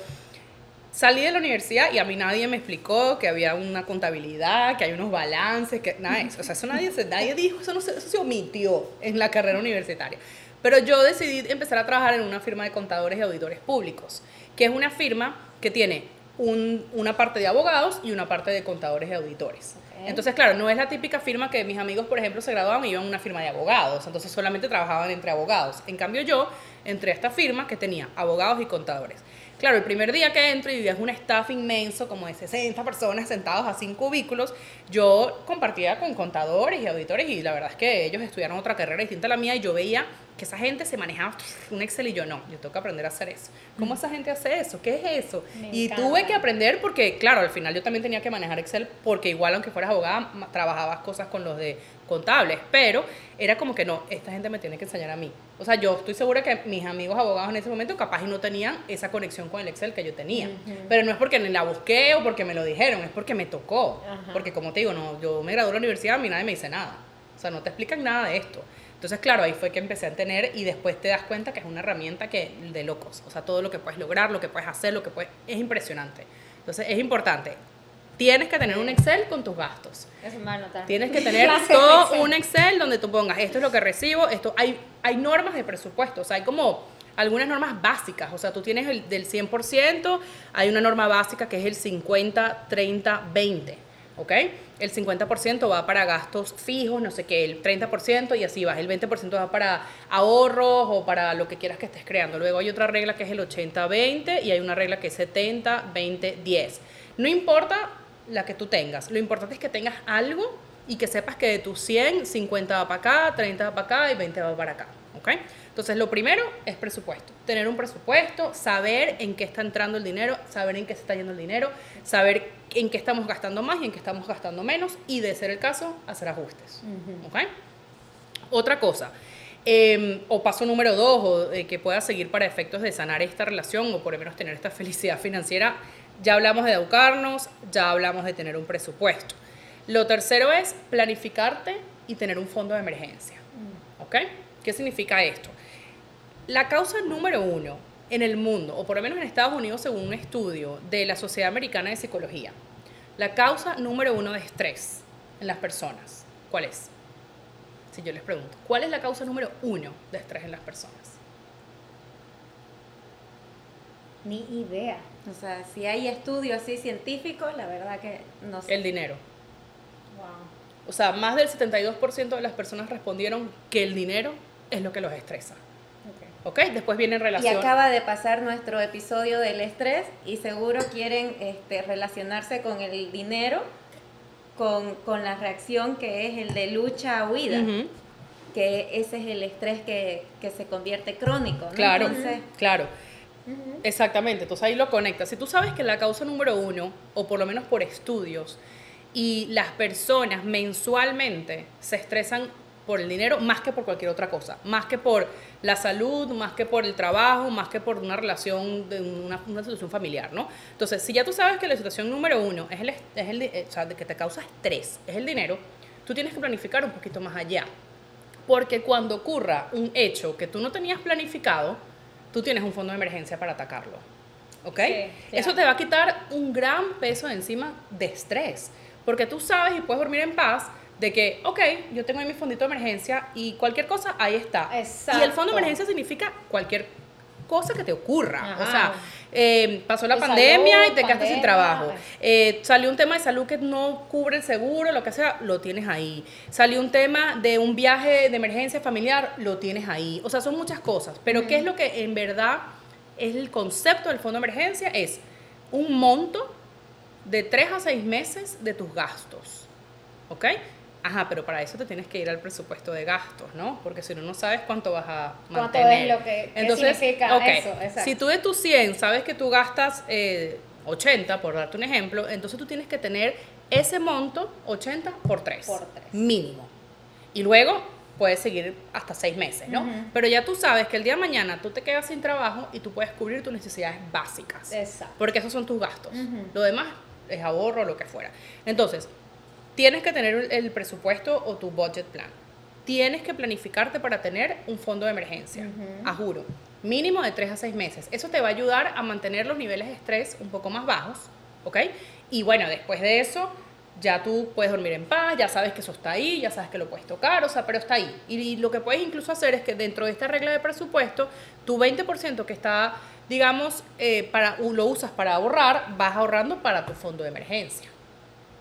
salí de la universidad y a mí nadie me explicó que había una contabilidad, que hay unos balances, que nada de eso. O sea, eso nadie, se- nadie dijo, eso, no se, eso se omitió en la carrera universitaria. Pero yo decidí empezar a trabajar en una firma de contadores y auditores públicos, que es una firma que tiene un- una parte de abogados y una parte de contadores y auditores. Entonces, claro, no es la típica firma que mis amigos, por ejemplo, se graduaban y iban a una firma de abogados. Entonces, solamente trabajaban entre abogados. En cambio, yo entré a esta firma que tenía abogados y contadores. Claro, el primer día que entro y es un staff inmenso, como de 60 personas sentados a cinco cubículos, yo compartía con contadores y auditores y la verdad es que ellos estudiaron otra carrera distinta a la mía y yo veía que esa gente se manejaba un Excel y yo no, yo tengo que aprender a hacer eso. ¿Cómo esa gente hace eso? ¿Qué es eso? Me y encanta. tuve que aprender porque, claro, al final yo también tenía que manejar Excel porque igual aunque fueras abogada, trabajabas cosas con los de contables, pero era como que no, esta gente me tiene que enseñar a mí. O sea, yo estoy segura que mis amigos abogados en ese momento capaz y no tenían esa conexión con el Excel que yo tenía. Pero no es porque ni la busqué o porque me lo dijeron, es porque me tocó. Porque como te digo, no, yo me gradué de la universidad, mí nadie me dice nada. O sea, no te explican nada de esto. Entonces, claro, ahí fue que empecé a tener y después te das cuenta que es una herramienta que de locos. O sea, todo lo que puedes lograr, lo que puedes hacer, lo que puedes... Es impresionante. Entonces, es importante. Tienes que tener un Excel con tus gastos. Anotar. Tienes que tener todo Excel. un Excel donde tú pongas, esto es lo que recibo, esto hay, hay normas de presupuesto, o sea, hay como algunas normas básicas, o sea, tú tienes el del 100%, hay una norma básica que es el 50, 30, 20, ¿ok? El 50% va para gastos fijos, no sé qué, el 30% y así vas, el 20% va para ahorros o para lo que quieras que estés creando. Luego hay otra regla que es el 80-20 y hay una regla que es 70-20-10. No importa la que tú tengas. Lo importante es que tengas algo y que sepas que de tus 100, 50 va para acá, 30 va para acá y 20 va para acá. ¿Ok? Entonces, lo primero es presupuesto. Tener un presupuesto, saber en qué está entrando el dinero, saber en qué se está yendo el dinero, saber en qué estamos gastando más y en qué estamos gastando menos y, de ser el caso, hacer ajustes. ¿ok? Otra cosa, eh, o paso número dos, o eh, que pueda seguir para efectos de sanar esta relación o por lo menos tener esta felicidad financiera, ya hablamos de educarnos, ya hablamos de tener un presupuesto. Lo tercero es planificarte y tener un fondo de emergencia. ¿Ok? ¿Qué significa esto? La causa número uno en el mundo, o por lo menos en Estados Unidos según un estudio de la Sociedad Americana de Psicología, la causa número uno de estrés en las personas, ¿cuál es? Si yo les pregunto, ¿cuál es la causa número uno de estrés en las personas? Ni idea. O sea, si hay estudios así científicos, la verdad que no sé. El dinero. Wow. O sea, más del 72% de las personas respondieron que el dinero es lo que los estresa. ¿Ok? Después viene en Y acaba de pasar nuestro episodio del estrés y seguro quieren este, relacionarse con el dinero, con, con la reacción que es el de lucha-huida, Ujú, que ese es el estrés que, que se convierte crónico. ¿no? Claro, Entonces, claro. Exactamente, entonces ahí lo conectas. Si tú sabes que la causa número uno, o por lo menos por estudios, y las personas mensualmente se estresan por el dinero más que por cualquier otra cosa, más que por la salud, más que por el trabajo, más que por una relación de una, una situación familiar, ¿no? Entonces, si ya tú sabes que la situación número uno es el, es el eh, o sea, que te causa estrés, es el dinero, tú tienes que planificar un poquito más allá. Porque cuando ocurra un hecho que tú no tenías planificado, tú tienes un fondo de emergencia para atacarlo. ¿Ok? Sí, Eso te va a quitar un gran peso de encima de estrés. Porque tú sabes y puedes dormir en paz de que, ok, yo tengo ahí mi fondito de emergencia y cualquier cosa, ahí está. Y el fondo Exacto. de emergencia significa cualquier cosa que te ocurra. Ajá. O sea, eh, pasó la De pandemia salud, y te quedaste sin trabajo. Eh, salió un tema de salud que no cubre el seguro, lo que sea, lo tienes ahí. Salió un tema de un viaje de emergencia familiar, lo tienes ahí. O sea, son muchas cosas. Pero ¿qué es lo que en verdad es el concepto del fondo de emergencia? Es un monto de tres a seis meses de tus gastos. ¿Ok? Ajá, pero para eso te tienes que ir al presupuesto de gastos, ¿no? Porque si no, no sabes cuánto vas a ¿Cuánto mantener. es lo que- qué significa eso? Exacto. Si tú de tus 100 sabes que tú gastas eh, 80, por darte un ejemplo, entonces tú tienes que tener ese monto 80 por 3. Por tres. Mínimo. Y luego puedes seguir hasta 6 meses, ¿no? Pero ya tú sabes que el día de mañana tú te quedas sin trabajo y tú puedes cubrir tus necesidades básicas. Exacto. Porque esos son tus gastos. Lo demás es ahorro, lo que fuera. Entonces, tienes que tener el- presupuesto o tu budget plan. Tienes que planificarte para tener un fondo de emergencia. A juro. Mínimo de 3 a 6 meses. Eso te va a ayudar a mantener los niveles de estrés un poco más bajos. ¿Ok? Y bueno, después de eso, ya tú puedes dormir en paz, ya sabes que eso está ahí, ya sabes que lo puedes tocar, o sea, pero está ahí. Y, y lo que puedes incluso hacer es que dentro de esta regla de presupuesto, tu 20% que está, digamos, eh, para, lo usas para ahorrar, vas ahorrando para tu fondo de emergencia.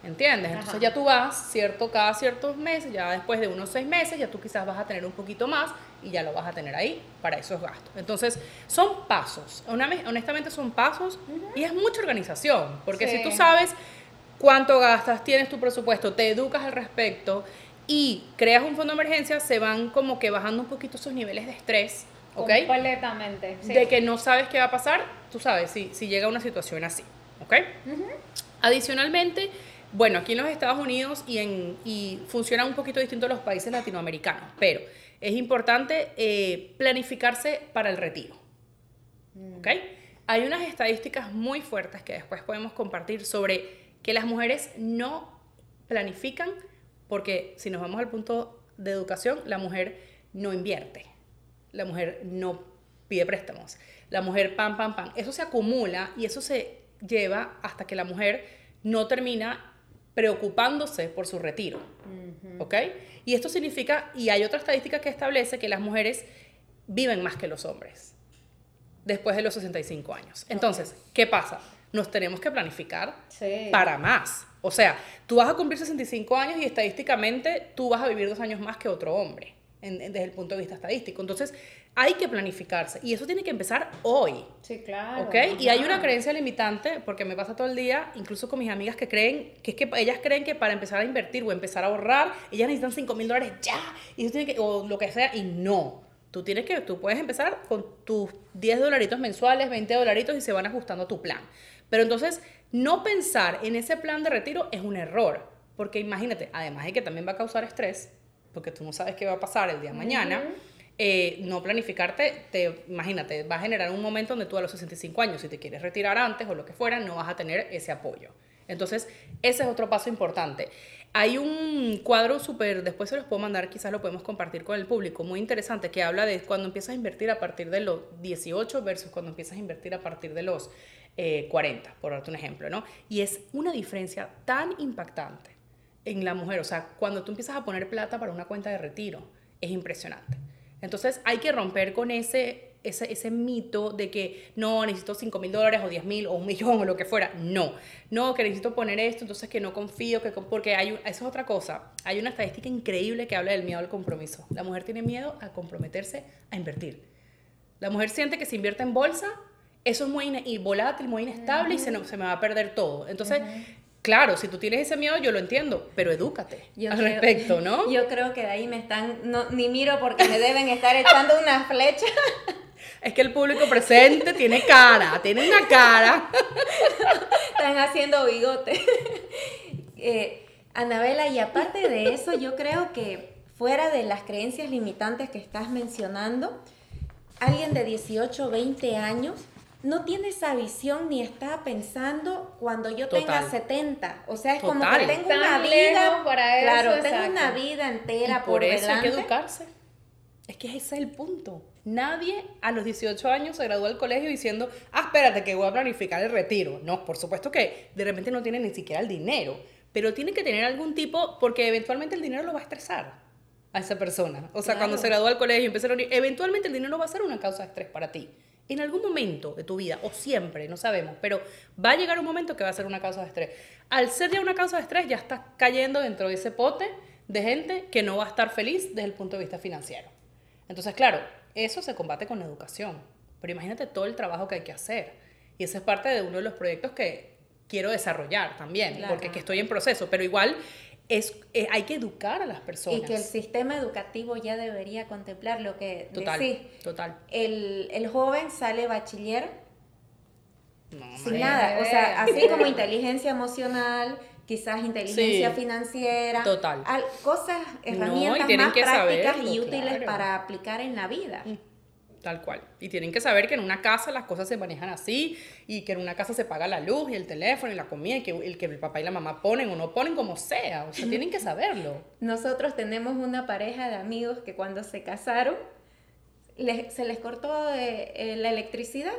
¿Entiendes? Entonces Ajá. ya tú vas, cierto, cada ciertos meses, ya después de unos seis meses, ya tú quizás vas a tener un poquito más y ya lo vas a tener ahí para esos gastos. Entonces, son pasos, honestamente son pasos y es mucha organización, porque Sí. si tú sabes cuánto gastas, tienes tu presupuesto, te educas al respecto y creas un fondo de emergencia, se van como que bajando un poquito esos niveles de estrés, ¿ok? Completamente. sí. de que no sabes qué va a pasar, tú sabes, si, si llega una situación así, ¿ok? Adicionalmente, bueno, aquí en los Estados Unidos y, en, y funciona un poquito distinto en los países latinoamericanos, pero es importante eh, planificarse para el retiro, ¿ok? Hay unas estadísticas muy fuertes que después podemos compartir sobre que las mujeres no planifican porque si nos vamos al punto de educación, la mujer no invierte, la mujer no pide préstamos, la mujer pam, pam, pam. Eso se acumula y eso se lleva hasta que la mujer no termina preocupándose por su retiro. ¿Ok? Y esto significa, y hay otra estadística que establece que las mujeres viven más que los hombres después de los 65 años. Entonces, ¿qué pasa? Nos tenemos que planificar Sí. para más. O sea, tú vas a cumplir 65 años y estadísticamente tú vas a vivir dos años más que otro hombre, en- en- desde el punto de vista estadístico. Entonces, hay que planificarse y eso tiene que empezar hoy. Sí, claro. ¿Ok? Y hay una creencia limitante, porque me pasa todo el día, incluso con mis amigas que creen, que es que ellas creen que para empezar a invertir o empezar a ahorrar, ellas necesitan 5 mil dólares ya, y tú tienes que, o lo que sea, y no. Tú tienes que, tú puedes empezar con tus 10 dolaritos mensuales, 20 dolaritos y se van ajustando a tu plan. Pero entonces, no pensar en ese plan de retiro es un error, porque imagínate, además de que también va a causar estrés, porque tú no sabes qué va a pasar el día de mañana, eh, no planificarte, te, imagínate, va a generar un momento donde tú a los 65 años, si te quieres retirar antes o lo que fuera, no vas a tener ese apoyo. Entonces, ese es otro paso importante. Hay un cuadro súper, después se los puedo mandar, quizás lo podemos compartir con el público, muy interesante, que habla de cuando empiezas a invertir a partir de los 18 versus cuando empiezas a invertir a partir de los eh, 40, por darte un ejemplo, ¿no? Y es una diferencia tan impactante en la mujer, o sea, cuando tú empiezas a poner plata para una cuenta de retiro, es impresionante. Entonces hay que romper con ese, ese, ese mito de que no, necesito 5 mil dólares o 10 mil o un millón o lo que fuera. No, no, que necesito poner esto, entonces que no confío, que porque hay, un- eso es otra cosa. Hay una estadística increíble que habla del miedo al compromiso. La mujer tiene miedo a comprometerse a invertir. La mujer siente que si invierte en bolsa, eso es muy volátil, muy inestable y se, no- se me va a perder todo. Entonces, claro, si tú tienes ese miedo, yo lo entiendo, pero edúcate Yo al creo- respecto, ¿no? Yo creo que de ahí me están, no, ni miro porque me deben estar echando una flecha. Es que el público presente tiene cara, tiene una cara. Están haciendo bigote. Eh, Anabela, y aparte de eso, yo creo que fuera de las creencias limitantes que estás mencionando, alguien de 18, 20 años no tiene esa visión ni está pensando cuando yo tenga Total. 70. O sea, es como Total. que tengo Tan una vida. para eso, claro, tengo exacto. una vida entera Y por, eso hay que educarse. Es que ese es el punto. Nadie a los 18 años se gradúa del colegio diciendo, ah, espérate que voy a planificar el retiro. No, por supuesto que de repente no tiene ni siquiera el dinero, pero tiene que tener algún tipo, porque eventualmente el dinero lo va a estresar a esa persona. O sea, Claro. cuando se gradúa del colegio y empieza a reunir, eventualmente el dinero va a ser una causa de estrés para ti. En algún momento de tu vida, o siempre, no sabemos, pero va a llegar un momento que va a ser una causa de estrés. Al ser ya una causa de estrés, ya estás cayendo dentro de ese pote de gente que no va a estar feliz desde el punto de vista financiero. Entonces, claro, eso se combate con educación, pero imagínate todo el trabajo que hay que hacer. Y ese es parte de uno de los proyectos que quiero desarrollar también, porque que estoy en proceso, pero igual es, eh, hay que educar a las personas. Y que el sistema educativo ya debería contemplar lo que total, decís. Total. El, el joven sale bachiller sin nada. O sea, así como inteligencia emocional, quizás inteligencia financiera. Total. cosas, herramientas más prácticas y útiles para aplicar en la vida. Mm. Tal cual. Y tienen que saber que en una casa las cosas se manejan así y que en una casa se paga la luz y el teléfono y la comida y que el, que el papá y la mamá ponen o no ponen como sea. O sea, tienen que saberlo. Nosotros tenemos una pareja de amigos que cuando se casaron se les cortó eh, la electricidad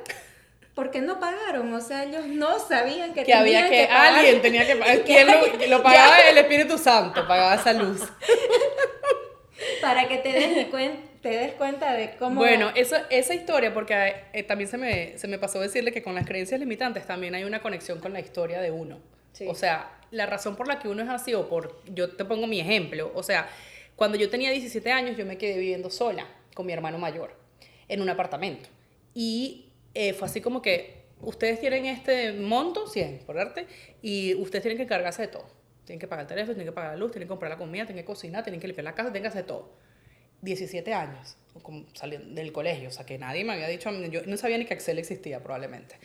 porque no pagaron, o sea, ellos no sabían que, que había que, alguien tenía que pagar, ¿quién lo, lo pagaba el Espíritu Santo, pagaba esa luz. Para que te des cuenta te des cuenta de cómo... Bueno, eso, esa historia, porque eh, también se me, se me pasó decirle que con las creencias limitantes también hay una conexión con la historia de uno. O sea, la razón por la que uno es así, o por, yo te pongo mi ejemplo, o sea, cuando yo tenía 17 años yo me quedé viviendo sola con mi hermano mayor en un apartamento. Y eh, fue así como que ustedes tienen este monto, 100 por arte, y ustedes tienen que cargarse de todo. Tienen que pagar el teléfono, tienen que pagar la luz, tienen que comprar la comida, tienen que cocinar, tienen que limpiar la casa, tienen que hacer todo. 17 años, como saliendo del colegio, o sea, que nadie me había dicho, yo no sabía ni que Excel existía probablemente.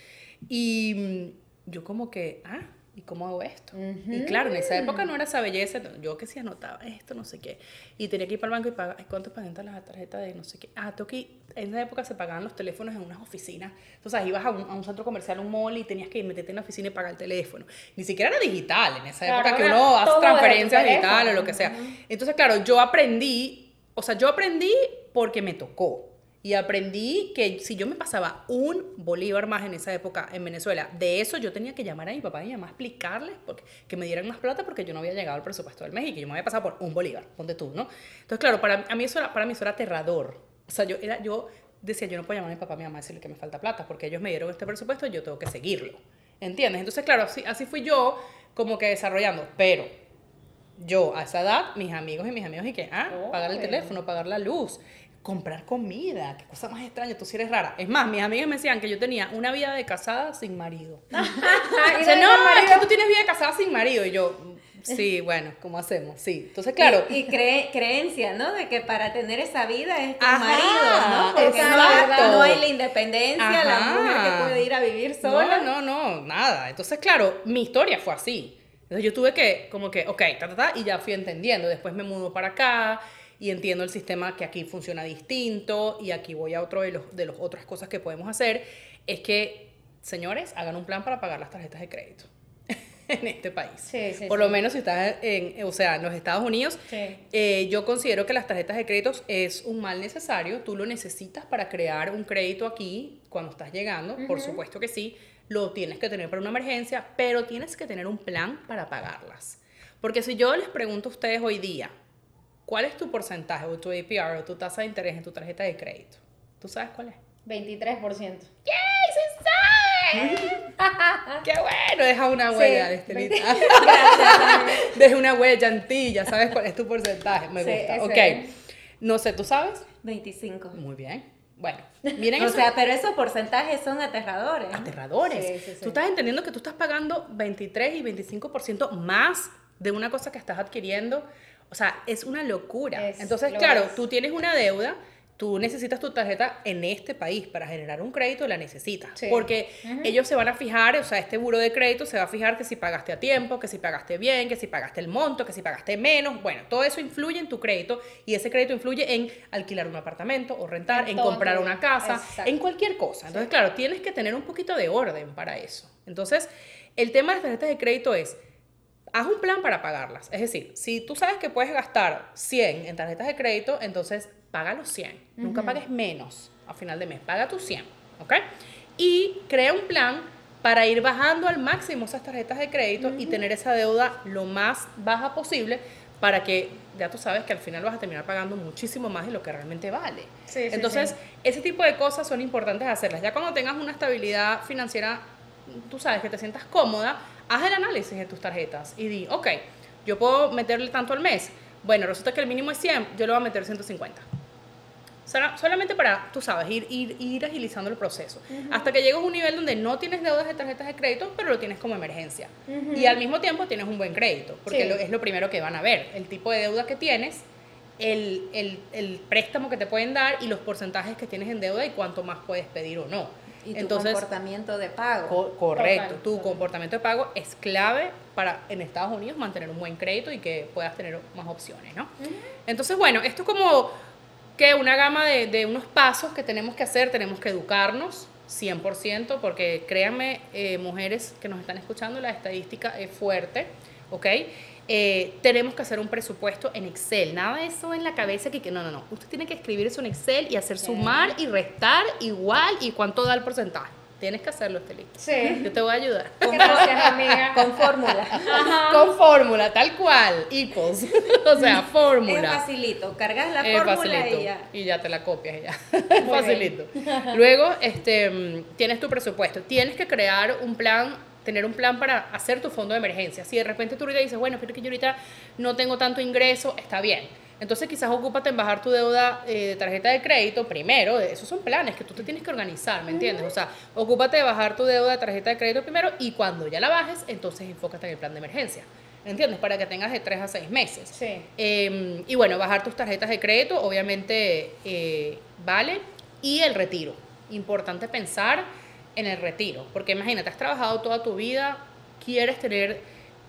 Y yo como que, ah, ¿y cómo hago esto? Y claro, en esa época no era esa belleza, yo que sí anotaba esto, no sé qué, y tenía que ir para el banco y pagar, ¿cuánto pagan la tarjeta de no sé qué? Ah, tengo que en esa época se pagaban los teléfonos en unas oficinas, entonces ibas a un, a un, centro comercial, un mall, y tenías que meterte en la oficina y pagar el teléfono. Ni siquiera era digital, en esa época que uno hace transferencias digitales o lo que sea. Entonces, claro, yo aprendí o sea, yo aprendí porque me tocó. Y aprendí que si yo me pasaba un bolívar más en esa época en Venezuela, de eso yo tenía que llamar a mi papá y a mi mamá a explicarles porque, que me dieran más plata porque yo no había llegado al presupuesto del que yo me había pasado por un bolívar, ponte tú, ¿no? Entonces, claro, para, a mí eso era, para mí eso era aterrador. O sea, yo, era, yo decía, yo no puedo llamar a mi papá y a mi mamá y decirle que me falta plata porque ellos me dieron este presupuesto y yo tengo que seguirlo. ¿Entiendes? Entonces, claro, así, así fui yo como que desarrollando. Pero yo a esa edad, mis amigos y mis amigos, y que, ah, pagar el teléfono, pagar la luz, comprar comida, qué cosa más extraña, tú sí eres rara. Es más, mis amigas me decían que yo tenía una vida de casada sin marido. o sea, no, es que tú tienes vida de casada sin marido. Y yo, sí, bueno, ¿cómo hacemos? Sí, entonces claro. Y, creencia, ¿no? De que para tener esa vida es con marido, ¿no? Porque no, no, hay la independencia, la mujer que puede ir a vivir sola. No, no, no, nada. Entonces, claro, mi historia fue así. Entonces yo tuve que, como que, ok, ta, ta, ta, y ya fui entendiendo. Después me mudo para acá y entiendo el sistema que aquí funciona distinto y aquí voy a otro de los, de los otras cosas que podemos hacer. Es que, señores, hagan un plan para pagar las tarjetas de crédito en este país. Sí, sí, Por lo menos si estás en, o sea, en los Estados Unidos, eh, yo considero que las tarjetas de crédito es un mal necesario. Tú lo necesitas para crear un crédito aquí cuando estás llegando, por supuesto que sí lo tienes que tener para una emergencia, pero tienes que tener un plan para pagarlas. Porque si yo les pregunto a ustedes hoy día, ¿cuál es tu porcentaje o tu APR o tu tasa de interés en tu tarjeta de crédito? ¿Tú sabes cuál es? 23%. ¡Yay! ¡Se sabe! ¡Qué bueno! Deja una huella, sí, este Deja una huella antilla, ¿sabes cuál es tu porcentaje? Me gusta. ok. No sé, ¿tú sabes? 25. Muy bien. Bueno, miren O sea, pero esos porcentajes son aterradores. Aterradores. Tú estás entendiendo que tú estás pagando 23 y 25% más de una cosa que estás adquiriendo. O sea, es una locura. Entonces, claro, tú tienes una deuda tú necesitas tu tarjeta en este país para generar un crédito, la necesitas. Porque ellos se van a fijar, o sea, este buro de crédito se va a fijar que si pagaste a tiempo, que si pagaste bien, que si pagaste el monto, que si pagaste menos. Bueno, todo eso influye en tu crédito y ese crédito influye en alquilar un apartamento o rentar, en comprar una casa, en cualquier cosa. Entonces, claro, tienes que tener un poquito de orden para eso. Entonces, el tema de las tarjetas de crédito es haz un plan para pagarlas. Es decir, si tú sabes que puedes gastar 100 en tarjetas de crédito, entonces paga los 100. Nunca pagues menos a final de mes. Paga tus 100. ¿Ok? Y crea un plan para ir bajando al máximo esas tarjetas de crédito y tener esa deuda lo más baja posible para que ya tú sabes que al final vas a terminar pagando muchísimo más de lo que realmente vale. Sí, sí, Entonces, sí. ese tipo de cosas son importantes hacerlas. Ya cuando tengas una estabilidad financiera, tú sabes que te sientas cómoda, haz el análisis de tus tarjetas y di, ok, yo puedo meterle tanto al mes. Bueno, resulta que el mínimo es 100, yo le voy a meter 150. Sola- Solamente para, tú sabes, ir, ir, ir agilizando el proceso. Hasta que llegues a un nivel donde no tienes deudas de tarjetas de crédito, pero lo tienes como emergencia. Y al mismo tiempo tienes un buen crédito, porque Sí. lo- es lo primero que van a ver. El tipo de deuda que tienes, el, el, el préstamo que te pueden dar y los porcentajes que tienes en deuda y cuánto más puedes pedir o no. Y tu Entonces, comportamiento de pago. Co- correcto, Total, tu total. comportamiento de pago es clave para en Estados Unidos mantener un buen crédito y que puedas tener más opciones, ¿no? Entonces, bueno, esto es como que una gama de, de unos pasos que tenemos que hacer, tenemos que educarnos 100%, porque créanme, eh, mujeres que nos están escuchando, la estadística es fuerte, ¿ok? Eh, tenemos que hacer un presupuesto en Excel, nada de eso en la cabeza que, que no, no, no, usted tiene que escribir eso en Excel y hacer sumar y restar igual y cuánto da el porcentaje. Tienes que hacerlo, Estelita. Sí. Yo te voy a ayudar. Gracias, amiga. Con fórmula. Con fórmula, tal cual, equals. o sea, Es fórmula. facilito. Cargas la Es fórmula facilito. y ya. Y ya te la copias y ya. Es facilito. Luego, este, mm, tienes tu presupuesto. Tienes que crear un plan, tener un plan para hacer tu fondo de emergencia. Si de repente tú ahorita dices, bueno, pero que yo ahorita no tengo tanto ingreso, está bien. Entonces quizás ocúpate en bajar tu deuda eh, de tarjeta de crédito primero. Esos son planes que tú te tienes que organizar, ¿me entiendes? O sea, ocúpate de bajar tu deuda de tarjeta de crédito primero y cuando ya la bajes, entonces enfócate en el plan de emergencia. ¿Entiendes? Para que tengas de 3 a 6 meses. Sí. Eh, y bueno, bajar tus tarjetas de crédito, obviamente, eh, vale. Y el retiro. Importante pensar en el retiro. Porque imagínate, has trabajado toda tu vida, quieres tener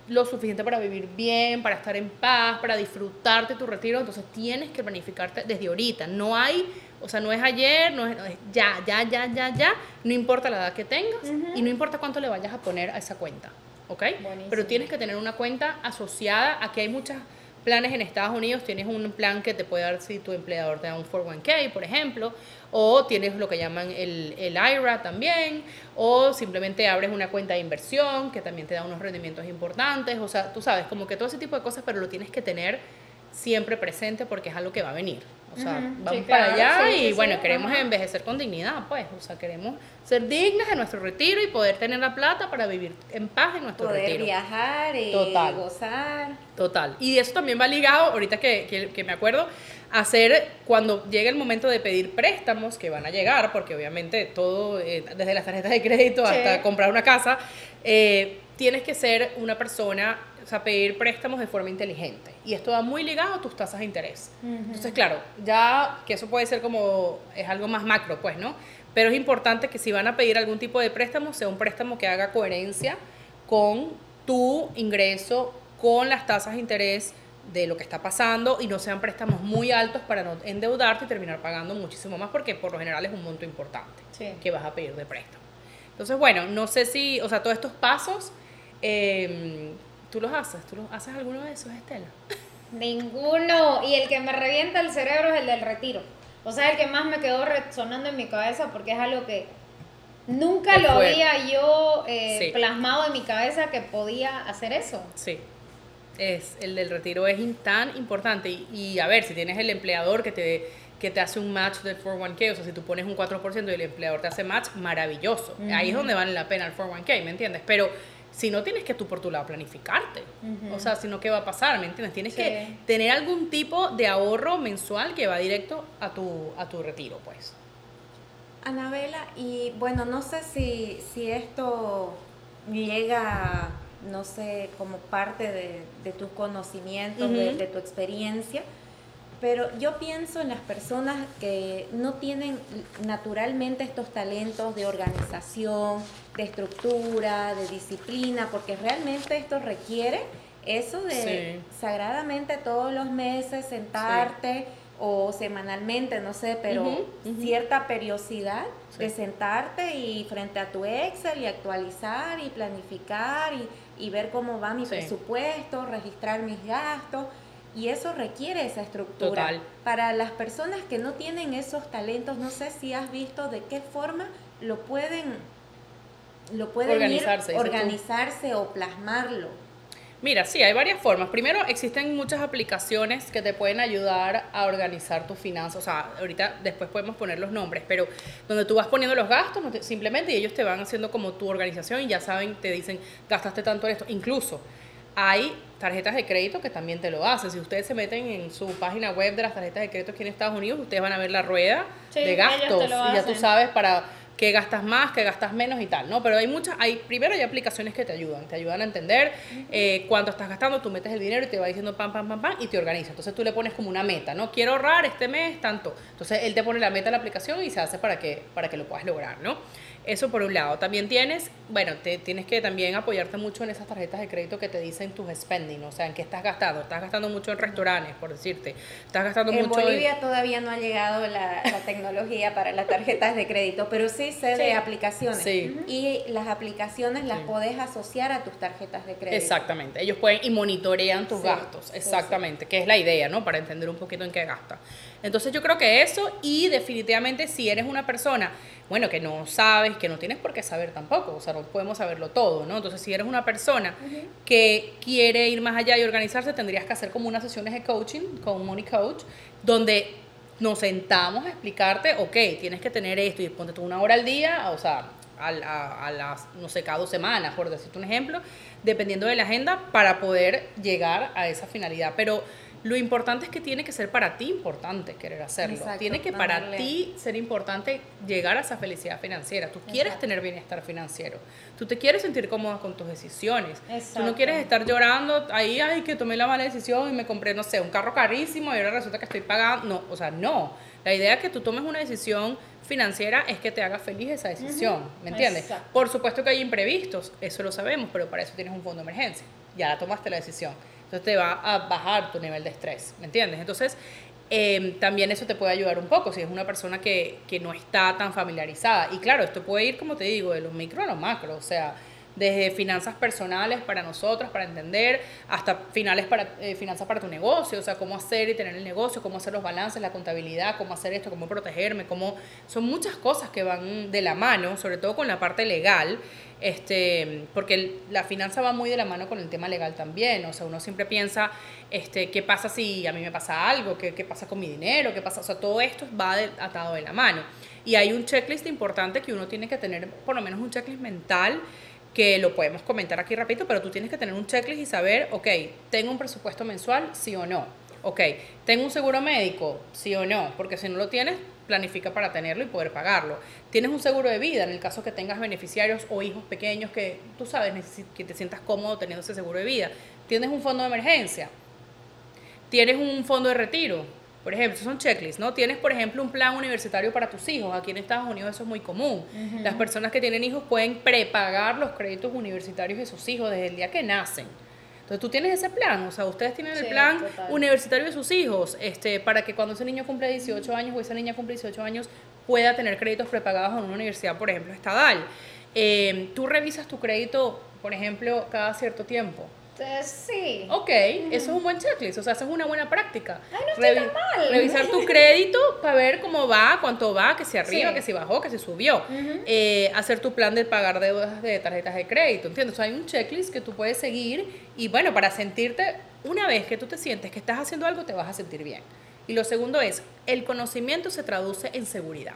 lo suficiente para vivir bien, para estar en paz, para disfrutarte tu retiro, entonces tienes que planificarte desde ahorita. No hay, o sea, no es ayer, no es, no es ya, ya, ya, ya, ya, no importa la edad que tengas y no importa cuánto le vayas a poner a esa cuenta, ¿ok? Buenísimo. Pero tienes que tener una cuenta asociada. Aquí hay muchos planes en Estados Unidos. Tienes un plan que te puede dar si tu empleador te da un 401k, por ejemplo. O tienes lo que llaman el, el IRA también. O simplemente abres una cuenta de inversión que también te da unos rendimientos importantes. O sea, tú sabes, como que todo ese tipo de cosas, pero lo tienes que tener siempre presente porque es algo que va a venir. O sea, vamos sí, para claro, allá sí, y sí, bueno, queremos envejecer con dignidad, pues. O sea, queremos ser dignas de nuestro retiro y poder tener la plata para vivir en paz en nuestro Poder retiro. viajar y Total. gozar. Total. Y eso también va ligado, ahorita que, que, que me acuerdo, a hacer cuando llegue el momento de pedir préstamos, que van a llegar, porque obviamente todo, eh, desde las tarjetas de crédito hasta comprar una casa, eh, tienes que ser una persona, o sea, pedir préstamos de forma inteligente. Y esto va muy ligado a tus tasas de interés. Entonces, claro, ya que eso puede ser como, es algo más macro, pues, ¿no? Pero es importante que si van a pedir algún tipo de préstamo, sea un préstamo que haga coherencia con tu ingreso, con las tasas de interés de lo que está pasando y no sean préstamos muy altos para no endeudarte y terminar pagando muchísimo más porque por lo general es un monto importante Sí. que vas a pedir de préstamo. Entonces, bueno, no sé si, o sea, todos estos pasos, eh, ¿tú los haces? ¿Tú los haces alguno de esos, Estela? Ninguno. Y el que me revienta el cerebro es el del retiro. O sea, el que más me quedó resonando en mi cabeza porque es algo que nunca lo había yo eh, Sí. plasmado en mi cabeza que podía hacer eso. Sí. Es, el del retiro es tan importante. Y, y, a ver, si tienes el empleador que te, que te hace un match del 401k, o sea, si tú pones un 4% y el empleador te hace match, maravilloso. Ahí es donde vale la pena el 401k, ¿me entiendes? Pero si no tienes que tú por tu lado planificarte. O sea, si no, ¿qué va a pasar? ¿Me entiendes? Tienes Sí. que tener algún tipo de ahorro mensual que va directo a tu, a tu retiro, pues. Anabela, y bueno, no sé si, si esto llega, no sé, como parte de, de tus conocimientos, de, Ujú. de tu experiencia, pero yo pienso en las personas que no tienen naturalmente estos talentos de organización, de estructura, de disciplina, porque realmente esto requiere eso de Sí. sagradamente todos los meses sentarte o semanalmente, no sé, pero cierta periodicidad Sí. de sentarte y frente a tu Excel y actualizar y planificar y, y ver cómo va mi presupuesto, registrar mis gastos. Y eso requiere esa estructura. Total. Para las personas que no tienen esos talentos, no sé si has visto de qué forma lo pueden, lo pueden ir- Organizarse, tú. organizarse o plasmarlo. Mira, sí, hay varias formas. Primero, existen muchas aplicaciones que te pueden ayudar a organizar tus finanzas. O sea, ahorita después podemos poner los nombres, pero donde tú vas poniendo los gastos, simplemente y ellos te van haciendo como tu organización y ya saben, te dicen, gastaste tanto en esto. Incluso hay tarjetas de crédito que también te lo hacen. Si ustedes se meten en su página web de las tarjetas de crédito aquí en Estados Unidos, ustedes van a ver la rueda de gastos y ya tú sabes para qué gastas más, qué gastas menos y tal, ¿no? Pero hay muchas, hay, primero hay aplicaciones que te ayudan, te ayudan a entender eh, cuánto estás gastando, tú metes el dinero y te va diciendo pam, pam, pam, pam, y te organiza. Entonces tú le pones como una meta, ¿no? Quiero ahorrar este mes tanto. Entonces él te pone la meta en la aplicación y se hace para que, para que lo puedas lograr, ¿no? Eso por un lado. También tienes, bueno, te, tienes que también apoyarte mucho en esas tarjetas de crédito que te dicen tus spending, o sea, en qué estás gastando. Estás gastando mucho en restaurantes, por decirte. Estás gastando en mucho Bolivia todavía no ha llegado la, tecnología para las tarjetas de crédito, pero sí sé de aplicaciones. Sí. Y las aplicaciones las podés asociar a tus tarjetas de crédito. Exactamente. Ellos pueden y monitorean tus gastos. Exactamente. Que es la idea, ¿no? Para entender un poquito en qué gasta. Entonces yo creo que eso y definitivamente si eres una persona bueno, que no sabes, que no tienes por qué saber tampoco, o sea, no podemos saberlo todo, ¿no? Entonces, si eres una persona que quiere ir más allá y organizarse, tendrías que hacer como unas sesiones de coaching con money coach, donde nos sentamos a explicarte, ok, tienes que tener esto y ponte tú una hora al día, o sea, a, a, a, las, no sé, cada dos semanas, por decirte un ejemplo, dependiendo de la agenda, para poder llegar a esa finalidad. Pero lo importante es que tiene que ser para ti importante querer hacerlo. tiene que para ti ser importante llegar a esa felicidad financiera. Tú quieres tener bienestar financiero. Tú te quieres sentir cómoda con tus decisiones. Tú no quieres estar llorando ahí, ay, que tomé la mala decisión y me compré, no sé, un carro carísimo y ahora resulta que estoy pagando. No, o sea, no. La idea es que tú tomes una decisión financiera es que te haga feliz esa decisión, ¿me entiendes? Por supuesto que hay imprevistos, eso lo sabemos, pero para eso tienes un fondo de emergencia. Ya la tomaste la decisión entonces te va a bajar tu nivel de estrés, ¿me entiendes? Entonces, em, también eso te puede ayudar un poco si es una persona que, que, no está tan familiarizada. Y claro, esto puede ir, como te digo, de los micro a los macro, o sea, desde finanzas personales para nosotros, para entender, hasta finales para, eh, finanzas para tu negocio, o sea, cómo hacer y tener el negocio, cómo hacer los balances, la contabilidad, cómo hacer esto, cómo protegerme, cómo... Son muchas cosas que van de la mano, sobre todo con la parte legal, este, porque la finanza va muy de la mano con el tema legal también, o sea, uno siempre piensa, este, ¿qué pasa si a mí me pasa algo? ¿Qué, qué pasa con mi dinero? ¿Qué pasa? O sea, todo esto va atado de la mano. Y hay un checklist importante que uno tiene que tener, por lo menos un checklist mental, que lo podemos comentar aquí rapidito, pero tú tienes que tener un checklist y saber, ok, ¿tengo un presupuesto mensual? Sí o no. Ok, ¿tengo un seguro médico? Sí o no, porque si no lo tienes, planifica para tenerlo y poder pagarlo. ¿Tienes un seguro de vida en el caso que tengas beneficiarios o hijos pequeños que tú sabes que te sientas cómodo teniendo ese seguro de vida? ¿Tienes un fondo de emergencia? ¿Tienes un fondo de retiro? Por ejemplo, son checklists, ¿no? Tienes, por ejemplo, un plan universitario para tus hijos. Aquí en Estados Unidos eso es muy común. Las personas que tienen hijos pueden prepagar los créditos universitarios de sus hijos desde el día que nacen. Entonces tú tienes ese plan, o sea, ustedes tienen el plan universitario de sus hijos, este, para que cuando ese niño cumple 18 años o esa niña cumple 18 años pueda tener créditos prepagados en una universidad, por ejemplo, estadal. Eh, tú revisas tu crédito, por ejemplo, cada cierto tiempo. Sí. Ok, eso es un buen checklist, o sea, eso es una buena práctica. Ay, no está mal. Revisar tu crédito para ver cómo va, cuánto va, que si arriba, que si bajó, que si subió. Eh, hacer tu plan de pagar deudas de tarjetas de crédito, ¿entiendes? O sea, hay un checklist que tú puedes seguir y bueno, para sentirte, una vez que tú te sientes que estás haciendo algo, te vas a sentir bien. Y lo segundo es, el conocimiento se traduce en seguridad.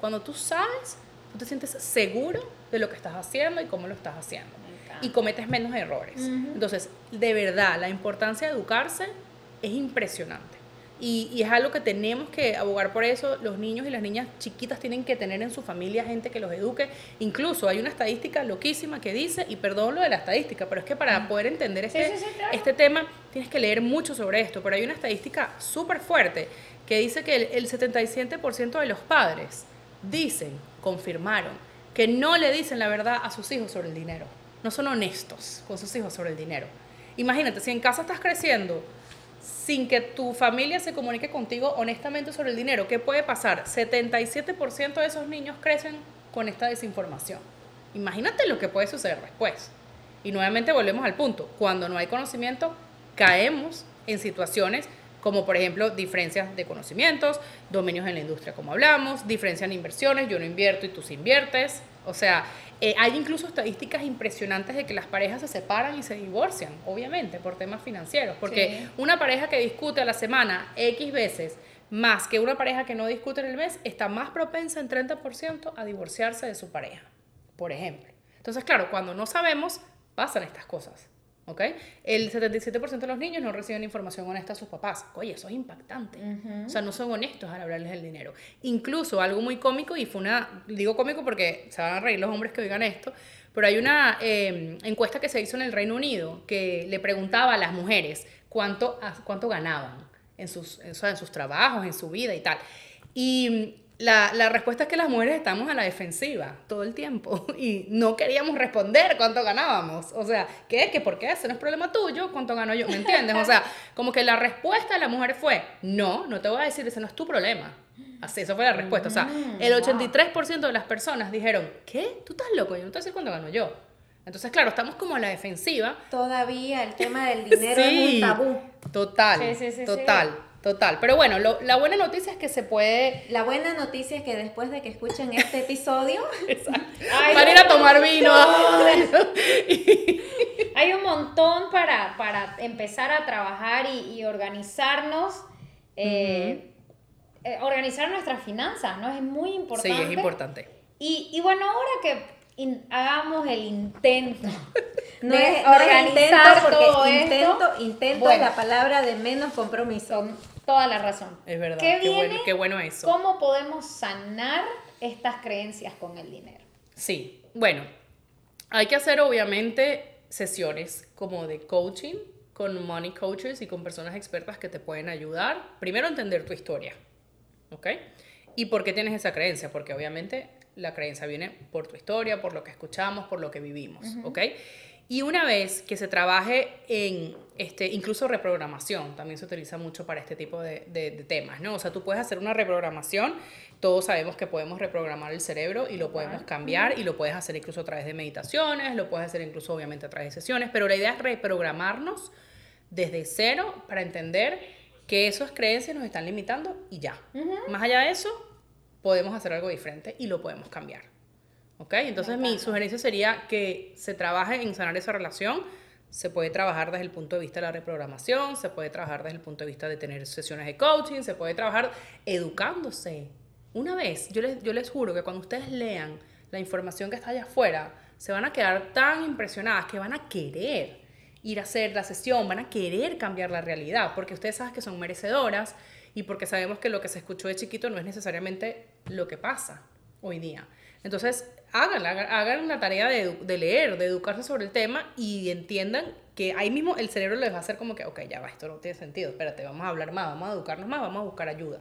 Cuando tú sabes, tú te sientes seguro de lo que estás haciendo y cómo lo estás haciendo y cometes menos errores. Entonces, de verdad, la importancia de educarse es impresionante. Y, y, es algo que tenemos que abogar por eso. Los niños y las niñas chiquitas tienen que tener en su familia gente que los eduque. Incluso hay una estadística loquísima que dice, y perdón lo de la estadística, pero es que para poder entender este, este tema tienes que leer mucho sobre esto. Pero hay una estadística súper fuerte que dice que el, el 77% de los padres dicen, confirmaron, que no le dicen la verdad a sus hijos sobre el dinero no son honestos con sus hijos sobre el dinero. Imagínate, si en casa estás creciendo sin que tu familia se comunique contigo honestamente sobre el dinero, ¿qué puede pasar? 77% de esos niños crecen con esta desinformación. Imagínate lo que puede suceder después. Y nuevamente volvemos al punto, cuando no hay conocimiento, caemos en situaciones como por ejemplo diferencias de conocimientos, dominios en la industria como hablamos, diferencia en inversiones, yo no invierto y tú sí inviertes. O sea, eh, hay incluso estadísticas impresionantes de que las parejas se separan y se divorcian, obviamente, por temas financieros, porque una pareja que discute a la semana X veces, más que una pareja que no discute en el mes, está más propensa en 30% a divorciarse de su pareja, por ejemplo. Entonces, claro, cuando no sabemos, pasan estas cosas. ¿Ok? El 77% de los niños no reciben información honesta de sus papás. Oye, eso es impactante. O sea, no son honestos al hablarles del dinero. Incluso algo muy cómico, y fue una, digo cómico porque se van a reír los hombres que oigan esto, pero hay una em, encuesta que se hizo en el Reino Unido que le preguntaba a las mujeres cuánto, cuánto ganaban en sus, en sus trabajos, en su vida y tal. Y la, la, respuesta es que las mujeres estamos a la defensiva todo el tiempo y no queríamos responder cuánto ganábamos. O sea, ¿qué? ¿Qué por qué? Ese no es problema tuyo, ¿cuánto gano yo? ¿Me entiendes? O sea, como que la respuesta de la mujer fue, no, no te voy a decir, ese no es tu problema. Así, esa fue la respuesta. O sea, mm, el 83% de las personas dijeron, ¿qué? ¿Tú estás loco? Yo no te voy a decir cuánto gano yo. Entonces, claro, estamos como a la defensiva. Todavía el tema del dinero es un tabú. Total, sí, sí, total. Total, pero bueno, la buena noticia es que se puede... La buena noticia es que después de que escuchen este episodio... van a ir a tomar vino. Hay un montón para, para empezar a trabajar y, organizarnos. Eh, eh, organizar nuestras finanzas, ¿no? Es muy importante. Sí, es importante. Y, y bueno, ahora que hagamos el intento no es, organizar todo intento, intento es la palabra de menos compromiso toda la razón. Es verdad. ¿Qué, bueno, qué bueno eso. ¿Cómo podemos sanar estas creencias con el dinero? Sí, bueno, hay que hacer obviamente sesiones como de coaching con money coaches y con personas expertas que te pueden ayudar. Primero, entender tu historia, ¿ok? ¿Y por qué tienes esa creencia? Porque obviamente la creencia viene por tu historia, por lo que escuchamos, por lo que vivimos, ¿ok? Y una vez que se trabaje en este, incluso reprogramación, también se utiliza mucho para este tipo de, de, temas, ¿no? O sea, tú puedes hacer una reprogramación, todos sabemos que podemos reprogramar el cerebro y lo podemos cambiar y lo puedes hacer incluso a través de meditaciones, lo puedes hacer incluso obviamente a través de sesiones, pero la idea es reprogramarnos desde cero para entender que esas creencias nos están limitando y ya. Más allá de eso, podemos hacer algo diferente y lo podemos cambiar. ¿Ok? Entonces mi sugerencia sería que se trabaje en sanar esa relación. Se puede trabajar desde el punto de vista de la reprogramación, se puede trabajar desde el punto de vista de tener sesiones de coaching, se puede trabajar educándose. Una vez, yo les, yo les juro que cuando ustedes lean la información que está allá afuera, se van a quedar tan impresionadas que van a querer ir a hacer la sesión, van a querer cambiar la realidad, porque ustedes saben que son merecedoras y porque sabemos que lo que se escuchó de chiquito no es necesariamente lo que pasa hoy día. Entonces, hagan, hagan la tarea de, leer, de educarse sobre el tema y entiendan que ahí mismo el cerebro les va a hacer como que, ok, ya va, esto no tiene sentido, espérate, vamos a hablar más, vamos a educarnos más, vamos a buscar ayuda.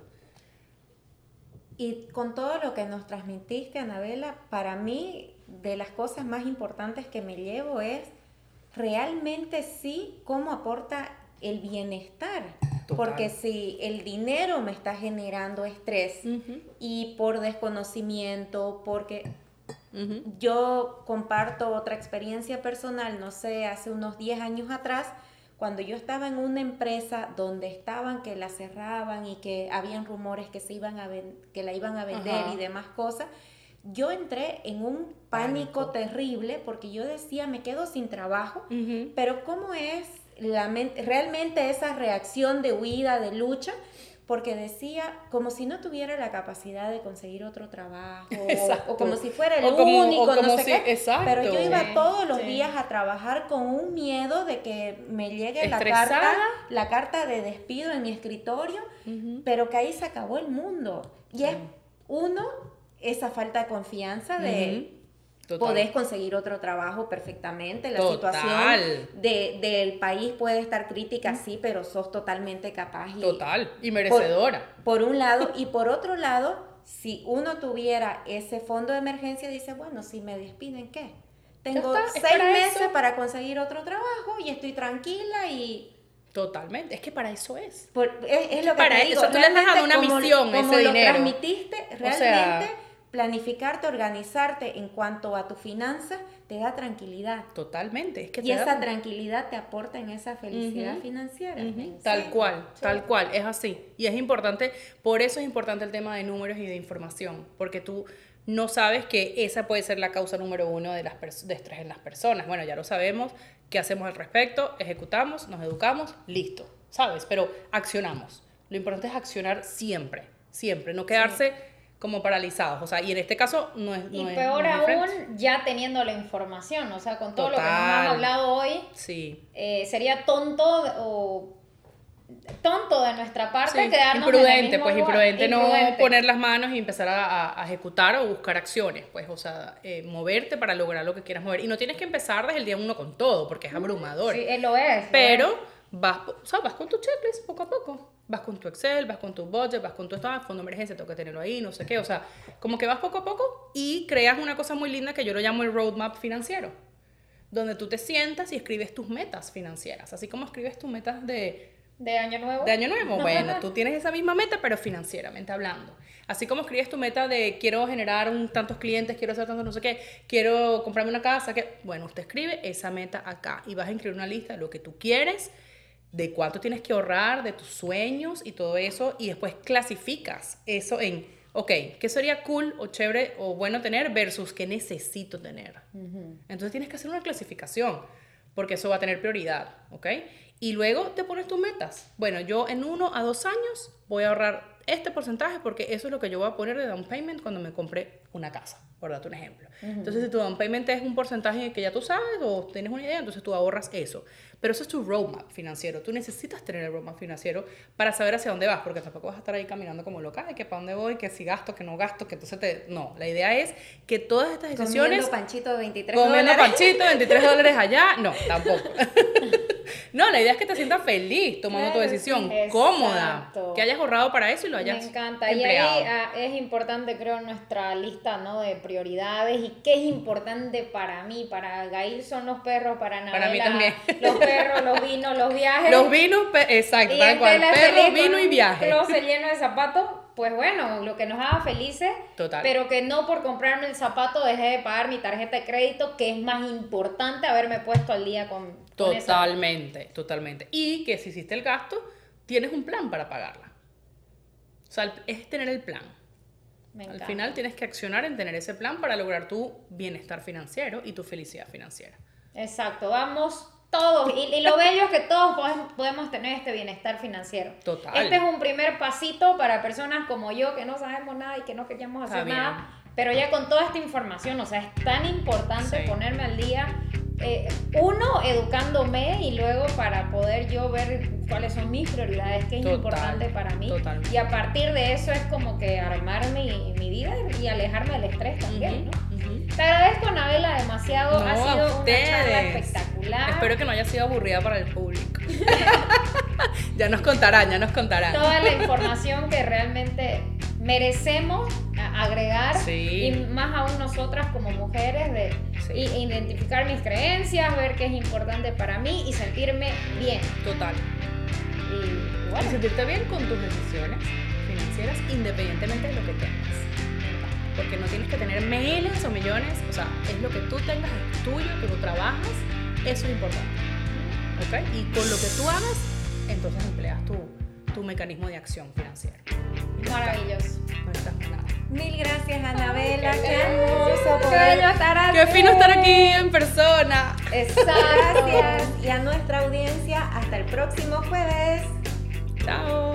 Y con todo lo que nos transmitiste, Anabela, para mí de las cosas más importantes que me llevo es realmente sí cómo aporta el bienestar. Porque si el dinero me está generando estrés y por desconocimiento, porque yo comparto otra experiencia personal, no sé, hace unos 10 años atrás, cuando yo estaba en una empresa donde estaban que la cerraban y que habían rumores que se iban a que la iban a vender y demás cosas, yo entré en un pánico, terrible porque yo decía, me quedo sin trabajo, pero ¿cómo es la realmente esa reacción de huida, de lucha? Porque decía como si no tuviera la capacidad de conseguir otro trabajo o, como si fuera el único, no sé qué. Pero yo iba todos los días a trabajar con un miedo de que me llegue la carta, la carta de despido en mi escritorio, pero que ahí se acabó el mundo. Y es uno esa falta de confianza de Podés conseguir otro trabajo perfectamente. La situación de, del país puede estar crítica, sí, pero sos totalmente capaz. Y Total, y merecedora. Por, un lado, y por otro lado, si uno tuviera ese fondo de emergencia, dice, bueno, si me despiden, ¿qué? Tengo seis meses para conseguir otro trabajo y estoy tranquila y Totalmente, es que para eso es. es, lo que para te eso, tú le estás dando una misión como ese lo transmitiste, realmente planificarte, organizarte en cuanto a tu finanza, te da tranquilidad. Totalmente. Es que y esa tranquilidad te aporta en esa felicidad financiera. Tal cual, tal cual, es así. Y es importante, por eso es importante el tema de números y de información, porque tú no sabes que esa puede ser la causa número uno de, las de estrés en las personas. Bueno, ya lo sabemos, ¿qué hacemos al respecto? Ejecutamos, nos educamos, listo, ¿sabes? Pero accionamos. Lo importante es accionar siempre, siempre, no quedarse como paralizados. O sea, y en este caso no es. y peor aún, ya teniendo la información, o sea, con todo lo que nos han hablado hoy, sí. Eh, sería tonto o tonto de nuestra parte sí, quedarnos imprudente, pues imprudente, no poner las manos y empezar a, ejecutar o buscar acciones, pues, o sea, eh, moverte para lograr lo que quieras mover. Y no tienes que empezar desde el día uno con todo, porque es abrumador. Sí, lo es. Pero vas, sea, vas con tu checklist poco a poco. Vas con tu Excel, vas con tu budget, vas con tu estado, fondo de emergencia, tengo que tenerlo ahí, no sé qué. O sea, como que vas poco a poco y creas una cosa muy linda que yo lo llamo el roadmap financiero. Donde tú te sientas y escribes tus metas financieras. Así como escribes tus metas de... De año nuevo. De año nuevo. Bueno, tú tienes esa misma meta, pero financieramente hablando. Así como escribes tu meta de quiero generar un, tantos clientes, quiero hacer tantos no sé qué, quiero comprarme una casa, que bueno, usted escribe esa meta acá y vas a incluir una lista de lo que tú quieres de cuánto tienes que ahorrar, de tus sueños y todo eso, y después clasificas eso en, ok, ¿qué sería cool o chévere o bueno tener versus qué necesito tener? Entonces tienes que hacer una clasificación, porque eso va a tener prioridad, ¿ok? Y luego te pones tus metas. Bueno, yo en uno a dos años voy a ahorrar este porcentaje porque eso es lo que yo voy a poner de down payment cuando me compre una casa por darte un ejemplo. Entonces, si tu down payment es un porcentaje que ya tú sabes o tienes una idea, entonces tú ahorras eso. Pero eso es tu roadmap financiero. Tú necesitas tener el roadmap financiero para saber hacia dónde vas, porque tampoco vas a estar ahí caminando como loca, de que para dónde voy, que si gasto, que no gasto, que entonces te... No, la idea es que todas estas decisiones... Comiendo panchito de 23 comiendo panchito, 23 dólares allá, no, tampoco. no, la idea es que te sientas feliz tomando tu decisión, cómoda, que hayas ahorrado para eso y lo hayas Me encanta. Y ahí ah, es importante, creo, nuestra lista, ¿no? De prioridades y qué es importante para mí, para Gail son los perros, para Anabela, para mí también. los perros, los vinos, los viajes. Los vinos, exacto, para cual, perro, vino y viaje. se lleno de zapatos, pues bueno, lo que nos haga felices, Total. pero que no por comprarme el zapato deje de pagar mi tarjeta de crédito, que es más importante haberme puesto al día con, con Totalmente, totalmente. Y que si hiciste el gasto, tienes un plan para pagarla. O sea, es tener el plan. Al final tienes que accionar en tener ese plan para lograr tu bienestar financiero y tu felicidad financiera. Exacto, vamos todos. Y, lo bello es que todos podemos tener este bienestar financiero. Total. Este es un primer pasito para personas como yo que no sabemos nada y que no queríamos hacer nada. Pero ya con toda esta información, o sea, es tan importante ponerme al día eh, uno, educándome y luego para poder yo ver cuáles son mis prioridades, qué es importante para mí. Y a partir de eso es como que armar mi, mi vida y alejarme del estrés también, ¿no? Te agradezco, Anabela, demasiado. ha sido una charla espectacular. Espero que no haya sido aburrida para el público. ya nos contarán, ya nos contarán. Toda la información que realmente merecemos agregar y más aún nosotras como mujeres de identificar mis creencias, ver qué es importante para mí y sentirme bien. Total. Y bueno, sentirte bien con tus decisiones financieras independientemente de lo que tengas. Porque no tienes que tener miles o millones, o sea, es lo que tú tengas, es tuyo, que tú trabajas, eso es importante. Y con lo que tú hagas, entonces empleas tu, tu mecanismo de acción financiera. Maravilloso. No estás nada. Mil gracias, Anabela. qué, hermoso poder estar aquí. Qué fino estar aquí en persona. Gracias. Y a nuestra audiencia, hasta el próximo jueves. Chao.